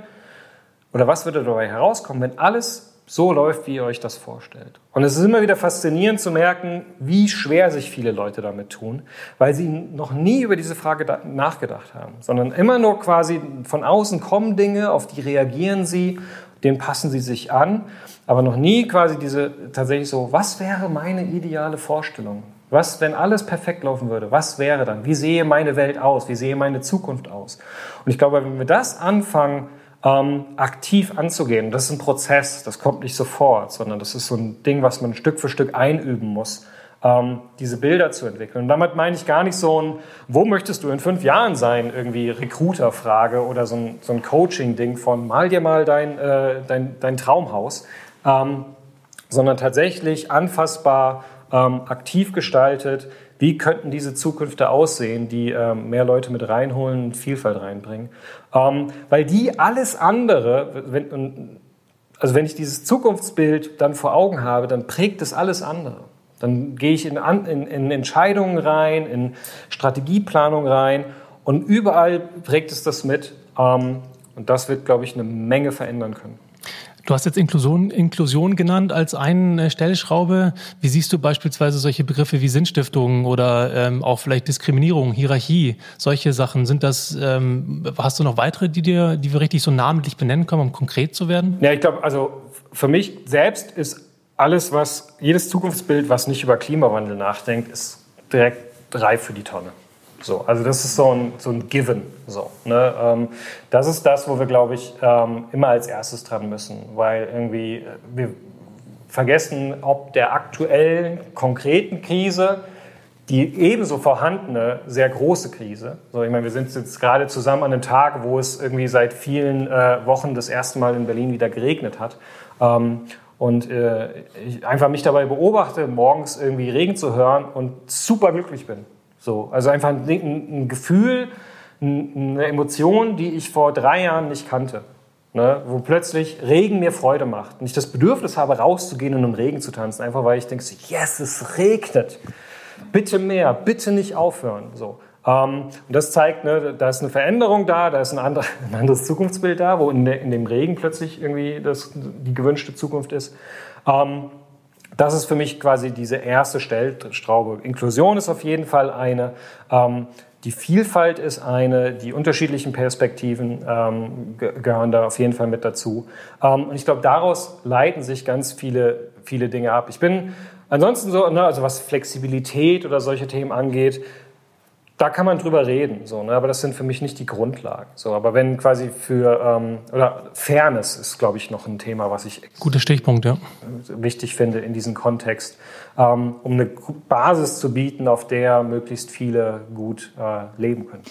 oder was würde dabei herauskommen, wenn alles so läuft, wie ihr euch das vorstellt. Und es ist immer wieder faszinierend zu merken, wie schwer sich viele Leute damit tun, weil sie noch nie über diese Frage nachgedacht haben, sondern immer nur quasi von außen kommen Dinge, auf die reagieren sie, denen passen sie sich an, aber noch nie quasi diese tatsächlich so, was wäre meine ideale Vorstellung? Was, wenn alles perfekt laufen würde, was wäre dann? Wie sehe meine Welt aus? Wie sehe meine Zukunft aus? Und ich glaube, wenn wir das anfangen, ähm, aktiv anzugehen. Das ist ein Prozess, das kommt nicht sofort, sondern das ist so ein Ding, was man Stück für Stück einüben muss, ähm, diese Bilder zu entwickeln. Und damit meine ich gar nicht so ein, wo möchtest du in fünf Jahren sein, irgendwie Recruiter-Frage oder so ein, so ein Coaching-Ding von mal dir mal dein, äh, dein, dein Traumhaus, ähm, sondern tatsächlich anfassbar, ähm, aktiv gestaltet, wie könnten diese Zukünfte aussehen, die ähm, mehr Leute mit reinholen, Vielfalt reinbringen. Ähm, weil die alles andere, wenn, also wenn ich dieses Zukunftsbild dann vor Augen habe, dann prägt es alles andere. Dann gehe ich in, in, in Entscheidungen rein, in Strategieplanung rein und überall prägt es das mit. Ähm, und das wird, glaube ich, eine Menge verändern können. Du hast jetzt Inklusion, Inklusion genannt als eine Stellschraube. Wie siehst du beispielsweise solche Begriffe wie Sinnstiftung oder ähm, auch vielleicht Diskriminierung, Hierarchie, solche Sachen? Sind das, ähm, hast du noch weitere, die dir, die wir richtig so namentlich benennen können, um konkret zu werden? Ja, ich glaube, also für mich selbst ist alles, was, jedes Zukunftsbild, was nicht über Klimawandel nachdenkt, ist direkt reif für die Tonne. So, also das ist so ein, so ein Given. So, ne? Ähm, das ist das, wo wir, glaube ich, ähm, immer als erstes dran müssen, weil irgendwie äh, wir vergessen, ob der aktuellen, konkreten Krise die ebenso vorhandene, sehr große Krise. So, ich meine, wir sind jetzt gerade zusammen an einem Tag, wo es irgendwie seit vielen äh, Wochen das erste Mal in Berlin wieder geregnet hat. Ähm, und äh, ich einfach mich dabei beobachte, morgens irgendwie Regen zu hören und super glücklich bin. So, also einfach ein, ein Gefühl, eine Emotion, die ich vor drei Jahren nicht kannte. Ne, wo plötzlich Regen mir Freude macht. Und ich das Bedürfnis habe, rauszugehen und im Regen zu tanzen. Einfach weil ich denke, yes, es regnet. Bitte mehr, bitte nicht aufhören. So. Ähm, und das zeigt, ne, da ist eine Veränderung da, da ist ein, andere, (laughs) ein anderes Zukunftsbild da, wo in, der, in, dem Regen plötzlich irgendwie das, die gewünschte Zukunft ist. Ähm, das ist für mich quasi diese erste Stellstraube. Inklusion ist auf jeden Fall eine. Ähm, die Vielfalt ist eine, die unterschiedlichen Perspektiven ähm, gehören da auf jeden Fall mit dazu. Ähm, und ich glaube, daraus leiten sich ganz viele, viele Dinge ab. Ich bin ansonsten so, ne, also was Flexibilität oder solche Themen angeht, da kann man drüber reden, so, ne? aber das sind für mich nicht die Grundlagen. So, aber wenn quasi für, ähm, oder Fairness ist, glaube ich, noch ein Thema, was ich Guter Stichpunkt, ja. wichtig finde in diesem Kontext, ähm, um eine Basis zu bieten, auf der möglichst viele gut äh, leben können.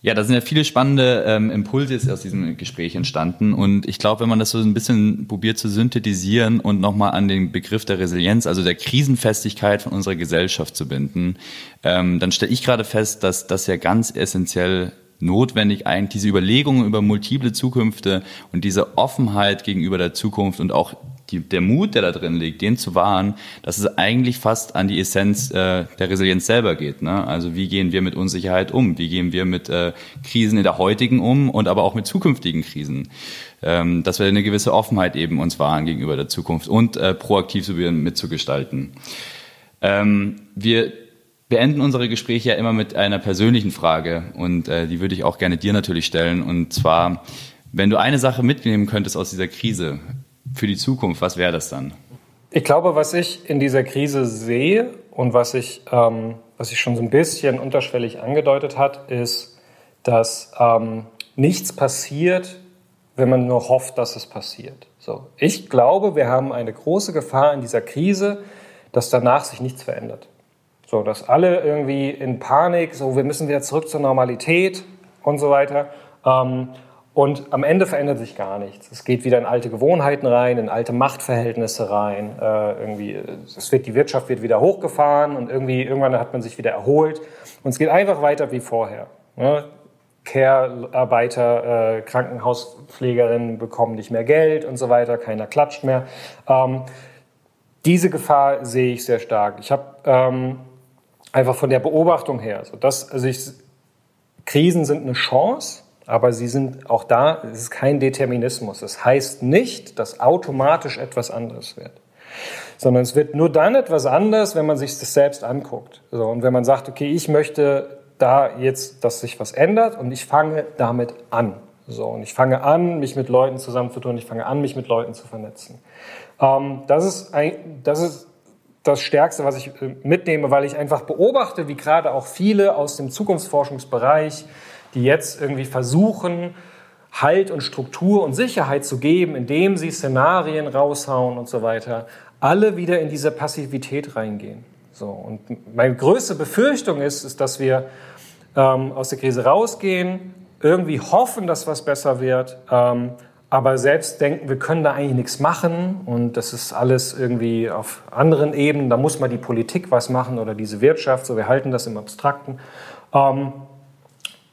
Ja, da sind ja viele spannende ähm, Impulse aus diesem Gespräch entstanden. Und ich glaube, wenn man das so ein bisschen probiert zu synthetisieren und nochmal an den Begriff der Resilienz, also der Krisenfestigkeit von unserer Gesellschaft zu binden, ähm, dann stelle ich gerade fest, dass das ja ganz essentiell notwendig eigentlich diese Überlegungen über multiple Zukünfte und diese Offenheit gegenüber der Zukunft und auch die, der Mut, der da drin liegt, den zu wahren, dass es eigentlich fast an die Essenz äh, der Resilienz selber geht. Ne? Also wie gehen wir mit Unsicherheit um? Wie gehen wir mit äh, Krisen in der heutigen um und aber auch mit zukünftigen Krisen? Ähm, dass wir eine gewisse Offenheit eben uns wahren gegenüber der Zukunft und äh, proaktiv so mitzugestalten. Ähm, wir beenden unsere Gespräche ja immer mit einer persönlichen Frage und äh, die würde ich auch gerne dir natürlich stellen. Und zwar, wenn du eine Sache mitnehmen könntest aus dieser Krise für die Zukunft, was wäre das dann? Ich glaube, was ich in dieser Krise sehe und was ich, ähm, was ich schon so ein bisschen unterschwellig angedeutet hat, ist, dass ähm, nichts passiert, wenn man nur hofft, dass es passiert. So, ich glaube, wir haben eine große Gefahr in dieser Krise, dass danach sich nichts verändert. So, dass alle irgendwie in Panik, so wir müssen wieder zurück zur Normalität und so weiter. Ähm, und am Ende verändert sich gar nichts. Es geht wieder in alte Gewohnheiten rein, in alte Machtverhältnisse rein. Äh, irgendwie, es wird, die Wirtschaft wird wieder hochgefahren und irgendwie, irgendwann hat man sich wieder erholt. Und es geht einfach weiter wie vorher. Ne? Care-Arbeiter, äh, Krankenhauspflegerinnen bekommen nicht mehr Geld und so weiter, keiner klatscht mehr. Ähm, diese Gefahr sehe ich sehr stark. Ich habe ähm, einfach von der Beobachtung her. So dass, also ich, Krisen sind eine Chance, aber sie sind auch da, es ist kein Determinismus. Das heißt nicht, dass automatisch etwas anderes wird. Sondern es wird nur dann etwas anders, wenn man sich das selbst anguckt. So, und wenn man sagt, okay, ich möchte da jetzt, dass sich was ändert und ich fange damit an. So, und ich fange an, mich mit Leuten zusammenzutun, ich fange an, mich mit Leuten zu vernetzen. Ähm, das, ist ein, das ist das Stärkste, was ich äh, mitnehme, weil ich einfach beobachte, wie gerade auch viele aus dem Zukunftsforschungsbereich, die jetzt irgendwie versuchen, Halt und Struktur und Sicherheit zu geben, indem sie Szenarien raushauen und so weiter, alle wieder in diese Passivität reingehen. So, und meine größte Befürchtung ist, ist dass wir ähm, aus der Krise rausgehen, irgendwie hoffen, dass was besser wird, ähm, aber selbst denken, wir können da eigentlich nichts machen und das ist alles irgendwie auf anderen Ebenen, da muss mal die Politik was machen oder diese Wirtschaft, so wir halten das im Abstrakten. Ähm,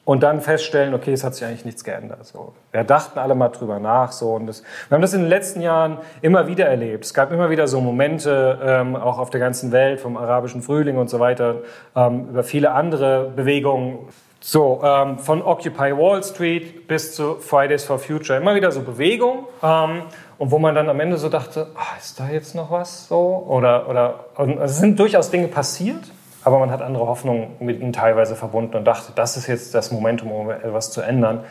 und dann feststellen, okay, es hat sich eigentlich nichts geändert. So, wir dachten alle mal drüber nach. So, und das, wir haben das in den letzten Jahren immer wieder erlebt. Es gab immer wieder so Momente, ähm, auch auf der ganzen Welt, vom arabischen Frühling und so weiter, ähm, über viele andere Bewegungen, so, ähm, von Occupy Wall Street bis zu Fridays for Future. Immer wieder so Bewegung. Ähm, und wo man dann am Ende so dachte, oh, ist da jetzt noch was so? Oder, oder es sind durchaus Dinge passiert, aber man hat andere Hoffnungen mit ihnen teilweise verbunden und dachte, das ist jetzt das Momentum, um etwas zu ändern.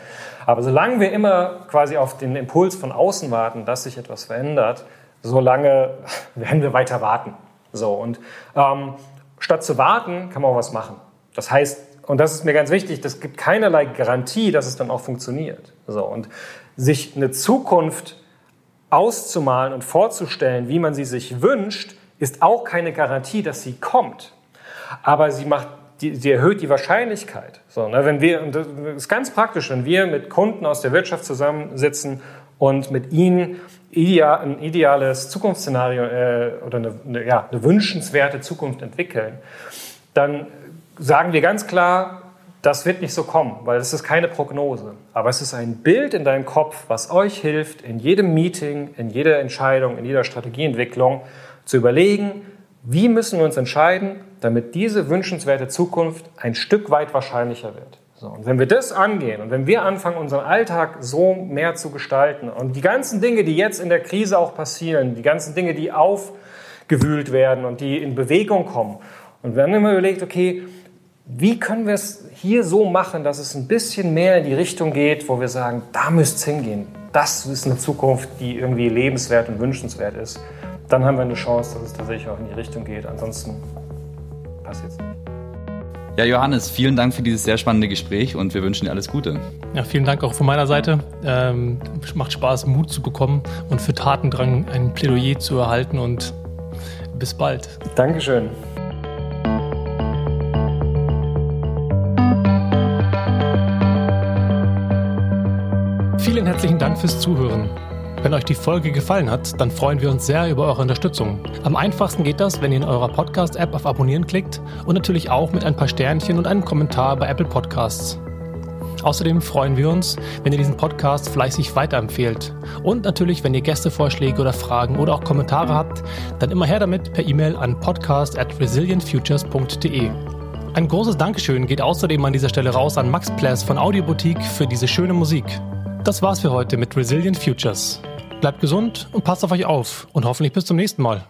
Aber solange wir immer quasi auf den Impuls von außen warten, dass sich etwas verändert, solange (laughs) werden wir weiter warten. So, und ähm, statt zu warten, kann man auch was machen. Das heißt, und das ist mir ganz wichtig, das gibt keinerlei Garantie, dass es dann auch funktioniert. So, und sich eine Zukunft auszumalen und vorzustellen, wie man sie sich wünscht, ist auch keine Garantie, dass sie kommt. Aber sie macht die, sie erhöht die Wahrscheinlichkeit. So, ne, wenn wir, und das ist ganz praktisch, wenn wir mit Kunden aus der Wirtschaft zusammensitzen und mit ihnen ideal, ein ideales Zukunftsszenario äh, oder eine, eine, ja, eine wünschenswerte Zukunft entwickeln, dann sagen wir ganz klar, das wird nicht so kommen, weil es ist keine Prognose. Aber es ist ein Bild in deinem Kopf, was euch hilft, in jedem Meeting, in jeder Entscheidung, in jeder Strategieentwicklung zu überlegen, wie müssen wir uns entscheiden, damit diese wünschenswerte Zukunft ein Stück weit wahrscheinlicher wird. So, und wenn wir das angehen und wenn wir anfangen, unseren Alltag so mehr zu gestalten und die ganzen Dinge, die jetzt in der Krise auch passieren, die ganzen Dinge, die aufgewühlt werden und die in Bewegung kommen, und wir haben immer überlegt, okay, wie können wir es hier so machen, dass es ein bisschen mehr in die Richtung geht, wo wir sagen, da müsste es hingehen. Das ist eine Zukunft, die irgendwie lebenswert und wünschenswert ist. dann haben wir eine Chance, dass es tatsächlich auch in die Richtung geht. Ansonsten passiert es nicht. Ja, Johannes, vielen Dank für dieses sehr spannende Gespräch und wir wünschen dir alles Gute. Ja, vielen Dank auch von meiner Seite. Ähm, macht Spaß, Mut zu bekommen und für Tatendrang ein Plädoyer zu erhalten und bis bald. Dankeschön. Vielen herzlichen Dank fürs Zuhören. Wenn euch die Folge gefallen hat, dann freuen wir uns sehr über eure Unterstützung. Am einfachsten geht das, wenn ihr in eurer Podcast-App auf Abonnieren klickt und natürlich auch mit ein paar Sternchen und einem Kommentar bei Apple Podcasts. Außerdem freuen wir uns, wenn ihr diesen Podcast fleißig weiterempfehlt. Und natürlich, wenn ihr Gästevorschläge oder Fragen oder auch Kommentare habt, dann immer her damit per E-Mail an podcast at resilientfutures.de. Ein großes Dankeschön geht außerdem an dieser Stelle raus an Max Pless von Audioboutique für diese schöne Musik. Das war's für heute mit Resilient Futures. Bleibt gesund und passt auf euch auf und hoffentlich bis zum nächsten Mal.